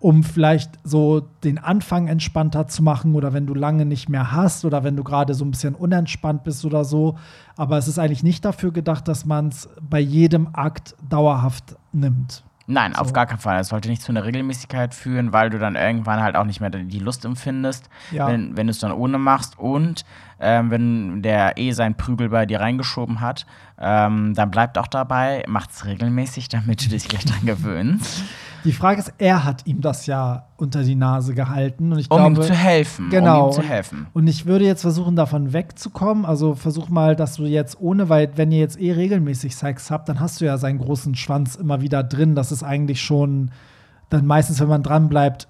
um vielleicht so den Anfang entspannter zu machen oder wenn du lange nicht mehr hast oder wenn du gerade so ein bisschen unentspannt bist oder so. Aber es ist eigentlich nicht dafür gedacht, dass man es bei jedem Akt dauerhaft nimmt. Nein, auf So. gar keinen Fall. Es sollte nicht zu einer Regelmäßigkeit führen, weil du dann irgendwann halt auch nicht mehr die Lust empfindest, Ja. wenn, wenn du es dann ohne machst. Und ähm, wenn der eh seinen Prügel bei dir reingeschoben hat, ähm, dann bleibt auch dabei, macht es regelmäßig, damit du dich gleich dran gewöhnst, Die Frage ist, er hat ihm das ja unter die Nase gehalten und ich um glaube, ihm zu helfen. Genau. Um ihm zu helfen. Und ich würde jetzt versuchen, davon wegzukommen. Also versuch mal, dass du jetzt ohne, weil wenn ihr jetzt eh regelmäßig Sex habt, dann hast du ja seinen großen Schwanz immer wieder drin. Das ist eigentlich schon dann meistens, wenn man dran bleibt,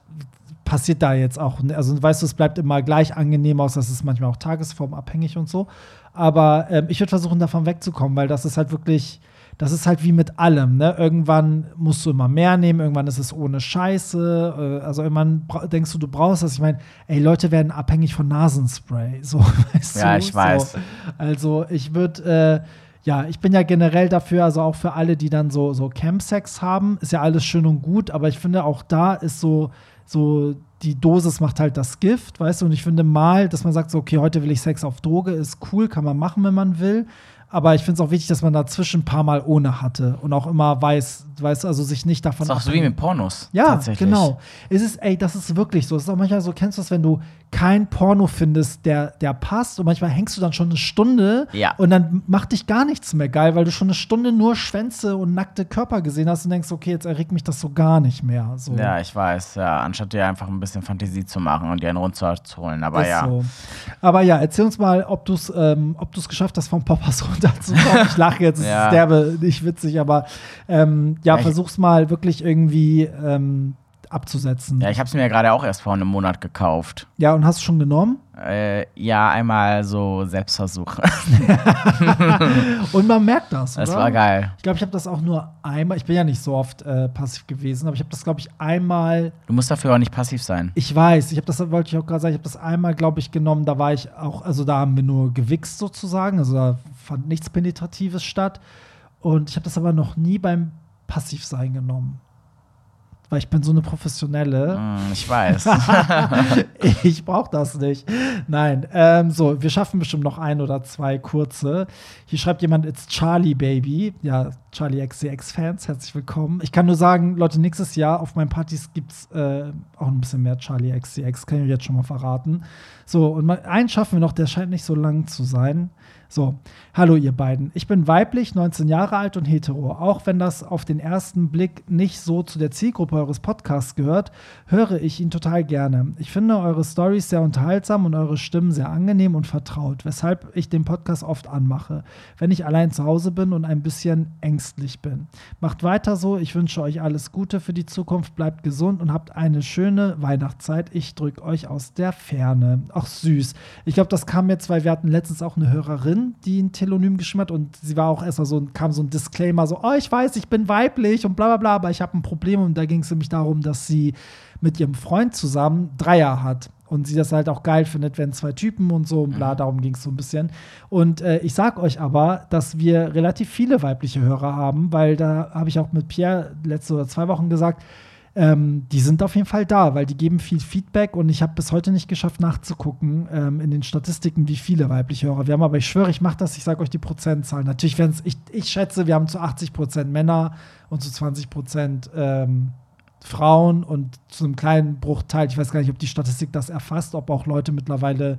passiert da jetzt auch. Also weißt du, es bleibt immer gleich angenehm aus, das ist manchmal auch tagesformabhängig und so. Aber ähm, ich würde versuchen, davon wegzukommen, weil das ist halt wirklich, das ist halt wie mit allem. Ne? Irgendwann musst du immer mehr nehmen, irgendwann ist es ohne Scheiße. Äh, also irgendwann denkst du, du brauchst das. Ich meine, ey, Leute werden abhängig von Nasenspray. So, weißt Ja, du? ich weiß. So. Also ich würde, äh, ja, ich bin ja generell dafür, also auch für alle, die dann so, so Campsex haben, ist ja alles schön und gut, aber ich finde auch da ist so, so die Dosis macht halt das Gift, weißt du, und ich finde mal, dass man sagt so, okay, heute will ich Sex auf Droge, ist cool, kann man machen, wenn man will, aber ich finde es auch wichtig, dass man dazwischen ein paar Mal ohne hatte und auch immer weiß, weiß also sich nicht davon Das ist auch so wie mit Pornos. ja, genau. Es ist, ey, das ist wirklich so. Es ist auch manchmal so, kennst du das, wenn du kein Porno findest, der, der passt und manchmal hängst du dann schon eine Stunde Ja. und dann macht dich gar nichts mehr geil, weil du schon eine Stunde nur Schwänze und nackte Körper gesehen hast und denkst, okay, jetzt erregt mich das so gar nicht mehr. So. Ja, ich weiß, ja. Anstatt dir einfach ein bisschen Fantasie zu machen und dir einen runterzuholen. Aber Ist ja. so. Aber ja, erzähl uns mal, ob du es ähm, ob du's geschafft hast, vom Poppers dazu kommen. Ich lache jetzt, Ja. ist derbe nicht witzig, aber ähm, ja, Ja, versuch's mal wirklich irgendwie ähm, abzusetzen. Ja, ich habe es mir ja gerade auch erst vor einem Monat gekauft. Ja, und hast du schon genommen? Äh, ja, einmal so Selbstversuch. Und man merkt das, Das oder? war geil. Ich glaube, ich habe das auch nur einmal, ich bin ja nicht so oft äh, passiv gewesen, aber ich habe das, glaube ich, einmal, Du musst dafür auch nicht passiv sein. ich weiß, ich habe das, wollte ich auch gerade sagen, ich habe das einmal, glaube ich, genommen, da war ich auch, also da haben wir nur gewichst sozusagen, also da fand nichts Penetratives statt. Und ich habe das aber noch nie beim Passivsein genommen. Weil ich bin so eine Professionelle. Hm, ich weiß. ich brauche das nicht. Nein, ähm, so, wir schaffen bestimmt noch ein oder zwei kurze. Hier schreibt jemand, it's Charlie Baby. Ja, Charlie XCX-Fans, herzlich willkommen. Ich kann nur sagen, Leute, nächstes Jahr auf meinen Partys gibt es äh, auch ein bisschen mehr Charlie XCX, kann ich euch jetzt schon mal verraten. So, und mal, einen schaffen wir noch, der scheint nicht so lang zu sein. So, hallo ihr beiden. Ich bin weiblich, 19 Jahre alt und hetero. Auch wenn das auf den ersten Blick nicht so zu der Zielgruppe eures Podcasts gehört, höre ich ihn total gerne. Ich finde eure Stories sehr unterhaltsam und eure Stimmen sehr angenehm und vertraut, weshalb ich den Podcast oft anmache, wenn ich allein zu Hause bin und ein bisschen ängstlich bin. Macht weiter so. Ich wünsche euch alles Gute für die Zukunft. Bleibt gesund und habt eine schöne Weihnachtszeit. Ich drücke euch aus der Ferne. Ach süß. Ich glaube, das kam jetzt, weil wir hatten letztens auch eine Hörerin, die ein Telonym geschrieben hat und sie war auch erstmal so, kam so ein Disclaimer, so, oh, ich weiß, ich bin weiblich und bla bla bla, aber ich habe ein Problem und da ging es nämlich darum, dass sie mit ihrem Freund zusammen Dreier hat. Und sie das halt auch geil findet, wenn zwei Typen und so und bla, darum ging es so ein bisschen. Und äh, ich sag euch aber, dass wir relativ viele weibliche Hörer haben, weil da habe ich auch mit Pierre letzte oder zwei Wochen gesagt, ähm, die sind auf jeden Fall da, weil die geben viel Feedback und ich habe bis heute nicht geschafft nachzugucken ähm, in den Statistiken, wie viele weibliche Hörer wir haben. Aber ich schwöre, ich mache das, ich sage euch die Prozentzahlen. Natürlich werden es, ich, ich schätze, wir haben zu 80 Prozent Männer und zu 20 Prozent ähm, Frauen und zu einem kleinen Bruchteil, ich weiß gar nicht, ob die Statistik das erfasst, ob auch Leute mittlerweile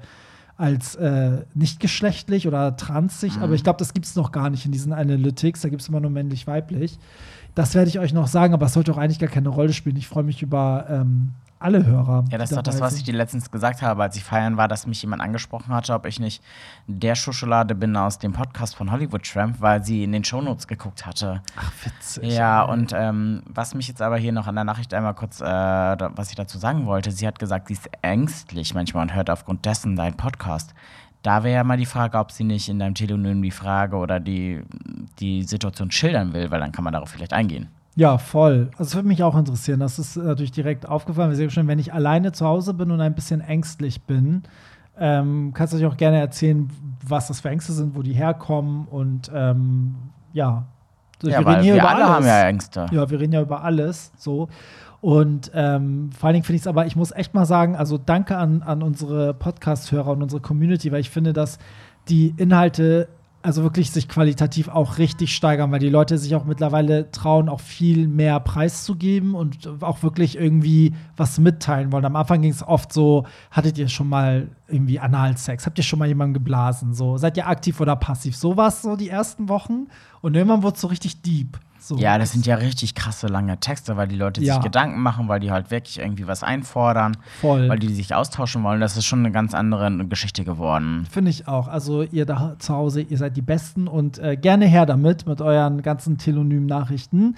als äh, nicht geschlechtlich oder trans sich, aber ich glaube, das gibt es noch gar nicht in diesen Analytics, da gibt es immer nur männlich-weiblich. Das werde ich euch noch sagen, aber es sollte auch eigentlich gar keine Rolle spielen. Ich freue mich über ähm, alle Hörer. Ja, das ist doch das, was ich dir letztens gesagt habe, als ich feiern war, dass mich jemand angesprochen hatte, ob ich nicht der Schuschelade bin aus dem Podcast von Hollywood Tramp, weil sie in den Shownotes geguckt hatte. Ach, witzig. Ja, ey. und ähm, was mich jetzt aber hier noch an der Nachricht einmal kurz, äh, was ich dazu sagen wollte, sie hat gesagt, sie ist ängstlich manchmal und hört aufgrund dessen deinen Podcast. Da wäre ja mal die Frage, ob sie nicht in deinem Telonym die Frage oder die, die Situation schildern will, weil dann kann man darauf vielleicht eingehen. Ja, voll. Also es würde mich auch interessieren. Das ist natürlich direkt aufgefallen. Wir sehen schon, wenn ich alleine zu Hause bin und ein bisschen ängstlich bin, ähm, kannst du euch auch gerne erzählen, was das für Ängste sind, wo die herkommen und ähm, ja. Ja, weil wir alle haben ja Ängste. Ja, wir reden ja über alles so. Und ähm, vor allen Dingen finde ich es aber, ich muss echt mal sagen, also danke an, an unsere Podcast-Hörer und unsere Community, weil ich finde, dass die Inhalte also wirklich sich qualitativ auch richtig steigern, weil die Leute sich auch mittlerweile trauen, auch viel mehr preiszugeben und auch wirklich irgendwie was mitteilen wollen. Am Anfang ging es oft so, hattet ihr schon mal irgendwie Analsex? Habt ihr schon mal jemanden geblasen? So, seid ihr aktiv oder passiv? So war es so die ersten Wochen und irgendwann wurde es so richtig deep. So. Ja, das sind ja richtig krasse lange Texte, weil die Leute Ja. sich Gedanken machen, weil die halt wirklich irgendwie was einfordern, voll. weil die sich austauschen wollen. Das ist schon eine ganz andere Geschichte geworden. Finde ich auch. Also ihr da zu Hause, ihr seid die Besten und äh, gerne her damit, mit euren ganzen Telonym-Nachrichten.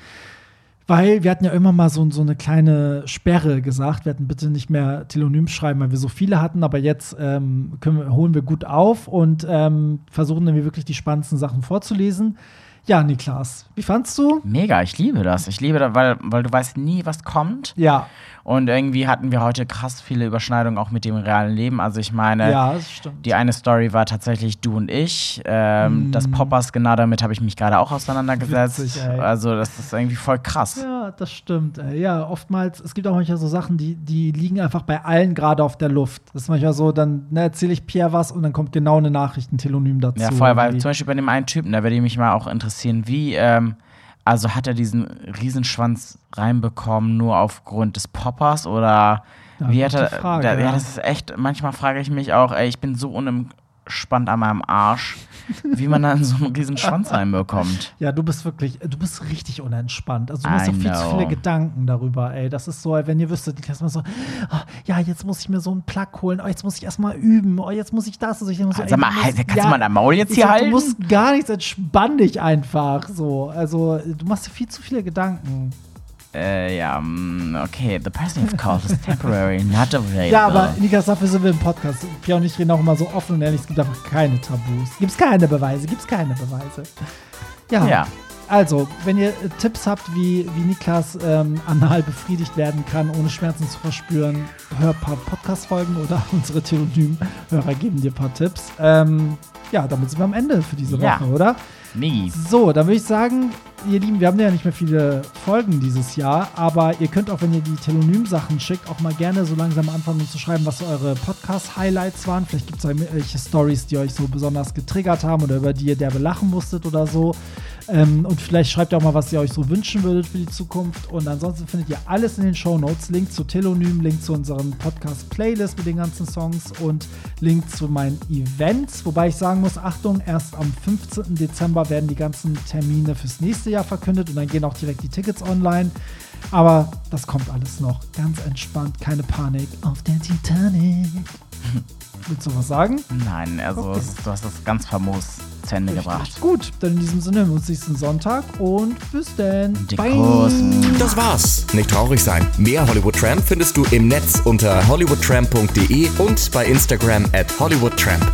Weil wir hatten ja immer mal so, so eine kleine Sperre gesagt. Wir hatten bitte nicht mehr Telonym schreiben, weil wir so viele hatten. Aber jetzt ähm, können wir, holen wir gut auf und ähm, versuchen dann wirklich die spannendsten Sachen vorzulesen. Ja, Niklas, wie fandst du? Mega, ich liebe das. Ich liebe das, weil, weil du weißt nie, was kommt. Ja, Und irgendwie hatten wir heute krass viele Überschneidungen auch mit dem realen Leben. Also ich meine, ja, die eine Story war tatsächlich du und ich. Ähm, Das Poppers genau damit habe ich mich gerade auch auseinandergesetzt. Mm. Witzig, also das ist irgendwie voll krass. Ja, das stimmt. ey. Ja, oftmals, es gibt auch manchmal so Sachen, die, die liegen einfach bei allen gerade auf der Luft. Das ist manchmal so, dann ne, erzähle ich Pierre was und dann kommt genau eine Nachricht, ein Telonym dazu. Ja, voll, weil zum Beispiel bei dem einen Typen, da würde mich mal auch interessieren, wie, ähm, also hat er diesen Riesenschwanz reinbekommen nur aufgrund des Poppers oder Ja, wie hat er, Frage, da, ja. ja, das ist echt, manchmal frage ich mich auch, ey, ich bin so unentspannt an meinem Arsch. Wie man dann so einen riesen Schwanz reinbekommt. Ja, du bist wirklich, du bist richtig unentspannt. Also du machst I doch viel zu viele Gedanken darüber, ey. Das ist so, wenn ihr wüsstet, die erstmal so, oh, ja, jetzt muss ich mir so einen Plug holen, oh, jetzt muss ich erstmal üben, oh, jetzt muss ich das. Also ich immer so, Sag mal, musst- kannst du mal dein Maul jetzt hier sag, halten? Du musst gar nichts, entspann dich einfach. So, also du machst dir viel zu viele Gedanken. Äh, ja, mm, okay. The person you've called is temporary, not available. Ja, aber Nikas, dafür sind wir im Podcast. Pia und ich reden auch immer so offen und ehrlich, es gibt einfach keine Tabus. Gibt's keine Beweise, gibt's keine Beweise. Ja. Ja. Also, wenn ihr äh, Tipps habt, wie, wie Niklas ähm, anal befriedigt werden kann, ohne Schmerzen zu verspüren, hör ein paar Podcast-Folgen oder unsere Theonym-Hörer geben dir ein paar Tipps. Ähm, ja, damit sind wir am Ende für diese Ja. Woche, oder? Migis. So, dann würde ich sagen, ihr Lieben, wir haben ja nicht mehr viele Folgen dieses Jahr, aber ihr könnt auch, wenn ihr die Telonym-Sachen schickt, auch mal gerne so langsam anfangen zu schreiben, was eure Podcast-Highlights waren. Vielleicht gibt es irgendwelche Stories, die euch so besonders getriggert haben oder über die ihr derbe lachen musstet oder so. Ähm, und vielleicht schreibt ihr auch mal, was ihr euch so wünschen würdet für die Zukunft. Und ansonsten findet ihr alles in den Show Notes. Link zu Telonym, Link zu unserem Podcast-Playlist mit den ganzen Songs und Link zu meinen Events. Wobei ich sagen muss, Achtung, erst am 15. Dezember werden die ganzen Termine fürs nächste Jahr verkündet und dann gehen auch direkt die Tickets online. Aber das kommt alles noch. Ganz entspannt, keine Panik. Auf der Titanic. Willst du was sagen? Nein, also Okay. es- du hast das ganz famos zu Ende gebracht. Gut, dann in diesem Sinne, wir uns nächsten Sonntag und bis dann. Das war's. Nicht traurig sein. Mehr Hollywood Tramp findest du im Netz unter hollywoodtramp.de und bei Instagram at hollywoodtramp.